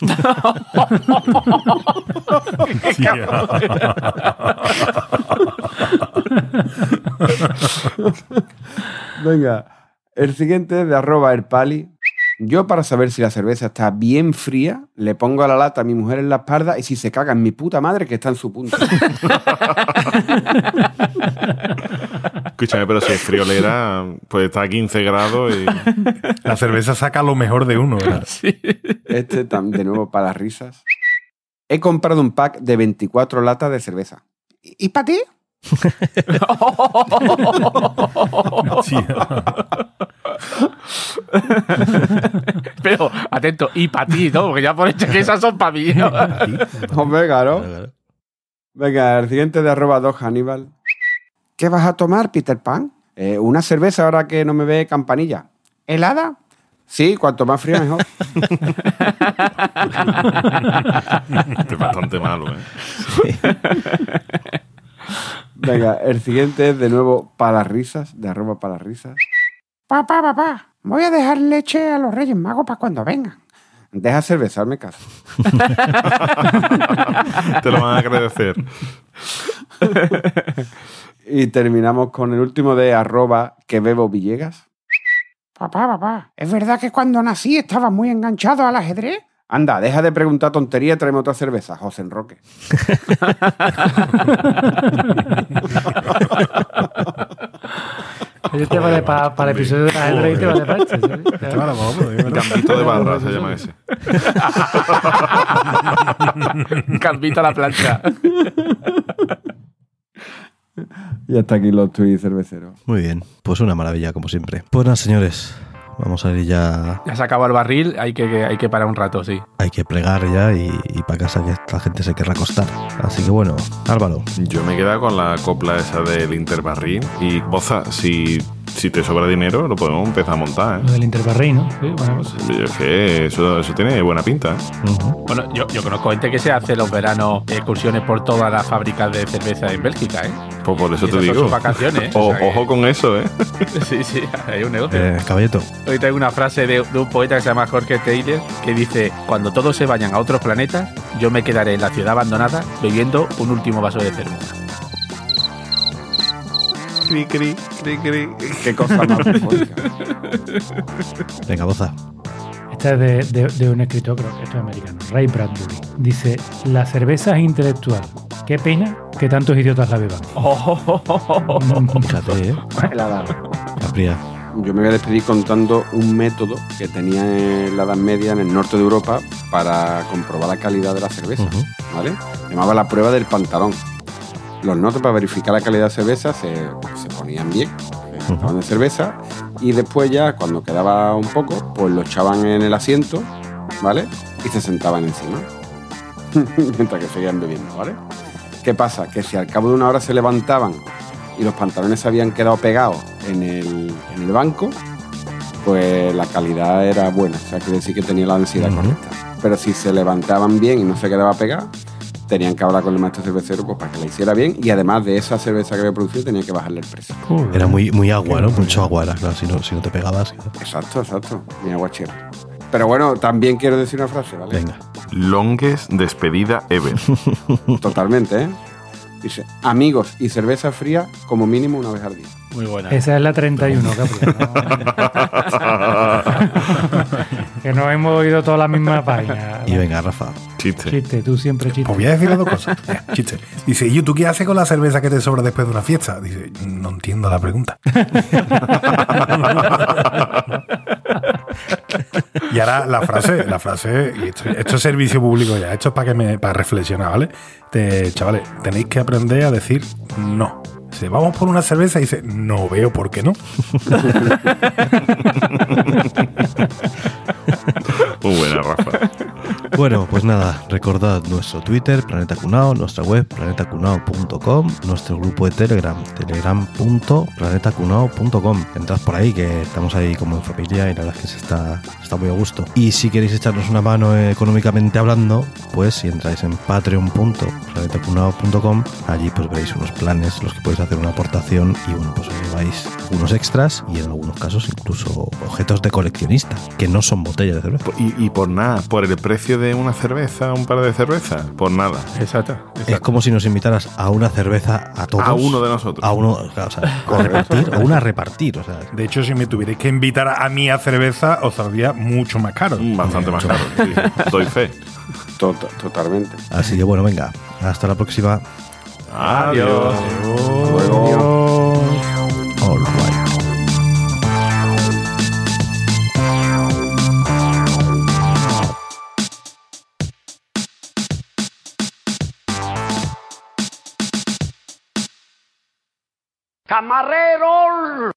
Venga, el siguiente es de arroba el pali. Yo para saber si la cerveza está bien fría, le pongo a la lata a mi mujer en la espalda y si se caga en mi puta madre que está en su punto. Escúchame, pero si es friolera, pues está a 15 grados y... La cerveza saca lo mejor de uno, ¿verdad? Este tam- de nuevo para las risas. He comprado un pack de 24 latas de cerveza. ¿Y para ti? Pero, atento, y para ti, ¿no? Porque ya por hecho que esas son para mí. ¿no? Hombre, claro. Venga, el siguiente de arroba 2 Hannibal. ¿Qué vas a tomar, Peter Pan? "Eh, una cerveza ahora que no me ve campanilla. ¿Helada? Sí, cuanto más fría mejor. Este es bastante malo, ¿eh? Venga, el siguiente es de nuevo para las risas, de arroba para las risas. Papá, papá, voy a dejar leche a los Reyes Magos para cuando vengan. Deja cerveza, hazme caso. Te lo van a agradecer. Y terminamos con el último de arroba que bebo Villegas. Papá, papá, ¿es verdad que cuando nací estaba muy enganchado al ajedrez? Anda, deja de preguntar tontería y tráeme otra cerveza, José Enroque. Este te vale para el episodio de la ajedrez y te vale para este, ¿sabes? Gambito de barra se llama ese. Cambito a la plancha. Y hasta aquí los tweets cerveceros. Muy bien, pues una maravilla como siempre. Pues nada, señores, vamos a ir ya. Ya se acabó el barril, hay que, hay que parar un rato, sí. Hay que plegar ya y, y para casa que esta gente se querrá acostar. Así que bueno, Álvaro, Yo me he quedado con la copla esa del Interbarrín. Y, Boza, si, si te sobra dinero, lo podemos empezar a montar, Lo ¿eh? del Interbarrey, ¿no? Sí, buena cosa. Yo es que eso, eso tiene buena pinta, ¿eh? Bueno, yo, yo conozco gente que se hace los veranos excursiones por todas las fábricas de cerveza en Bélgica, ¿eh? Pues por eso Y te son digo. sus vacaciones, O- o sea que- Ojo con eso, ¿eh? Sí, sí, hay un negocio. eh, Caballeto. Hoy tengo una frase de, de un poeta que se llama Jorge Taylor que dice: Cuando todos se vayan a otros planetas, yo me quedaré en la ciudad abandonada bebiendo un último vaso de cerveza. Cri, cri, cri, cri. Qué cosa más. Venga, boza. Esta es de, de- de un escritor, creo que esto es americano, Ray Bradbury. Dice, la cerveza es intelectual. Qué pena que tantos idiotas la beban. Fíjate, ¿eh? La. Capria. Yo me voy a despedir contando un método que tenía en la Edad Media en el norte de Europa para comprobar la calidad de la cerveza. Ujú. ¿vale? Llamaba la prueba del pantalón. Los nortes para verificar la calidad de cerveza se, se ponían bien, se estaban de cerveza y después ya cuando quedaba un poco, pues lo echaban en el asiento, ¿vale? Y se sentaban encima. Mientras que seguían bebiendo, ¿vale? ¿Qué pasa? Que si al cabo de una hora se levantaban y los pantalones se habían quedado pegados en el, en el banco, pues la calidad era buena, o sea, quiere decir que tenía la densidad correcta. Pero si se levantaban bien y no se quedaba pegado, tenían que hablar con el maestro cervecero pues, para que la hiciera bien y además de esa cerveza que había producido tenían que bajarle el precio. Era muy, muy agua, ¿no? Mucho agua era, claro, si no, si no te pegabas. Exacto, exacto, mi agua cherry. Pero bueno, también quiero decir una frase, ¿vale? Venga. Longest despedida ever. Totalmente, ¿eh? Dice, amigos y cerveza fría como mínimo una vez al día. Muy buena. Esa es la 31, Capri. que no hemos oído toda la misma página. Y venga, Rafa. Chiste. Chiste, tú siempre chiste. Pues voy a decir dos cosas. Chiste. Dice, ¿y tú qué haces con la cerveza que te sobra después de una fiesta? Dice, no entiendo la pregunta. y ahora la frase, la frase, y esto, esto es servicio público ya, esto es para que me, para reflexionar, ¿vale? Te- chavales, tenéis que aprender a decir no. Dice, vamos por una cerveza y dice, no veo por qué no. Muy buena, Rafa. Bueno, pues nada, recordad nuestro Twitter, Planeta Cunao, nuestra web, planetacunao.com, nuestro grupo de Telegram, telegram.planetacunao.com. Entrad por ahí, que estamos ahí como en familia y la verdad que se está, está muy a gusto. Y si queréis echarnos una mano económicamente hablando, pues si entráis en patreon.planetacunao.com, allí pues veréis unos planes, los que podéis hacer una aportación y bueno, pues os lleváis unos extras y en algunos casos incluso objetos de coleccionista, que no son botellas de cerveza. Y, y por nada, por el precio de una cerveza, un par de cervezas, por nada. Exacto. Es como si nos invitaras a una cerveza a todos. A uno de nosotros. A uno, claro, o sea, a repartir, o una a repartir, o sea. De hecho, si me tuvierais que invitar a mí a cerveza, os saldría mucho más caro. Bastante más caro, sí. Doy fe. Tota- totalmente. Así que bueno, venga, hasta la próxima. Adiós. All right. ¡Camarero!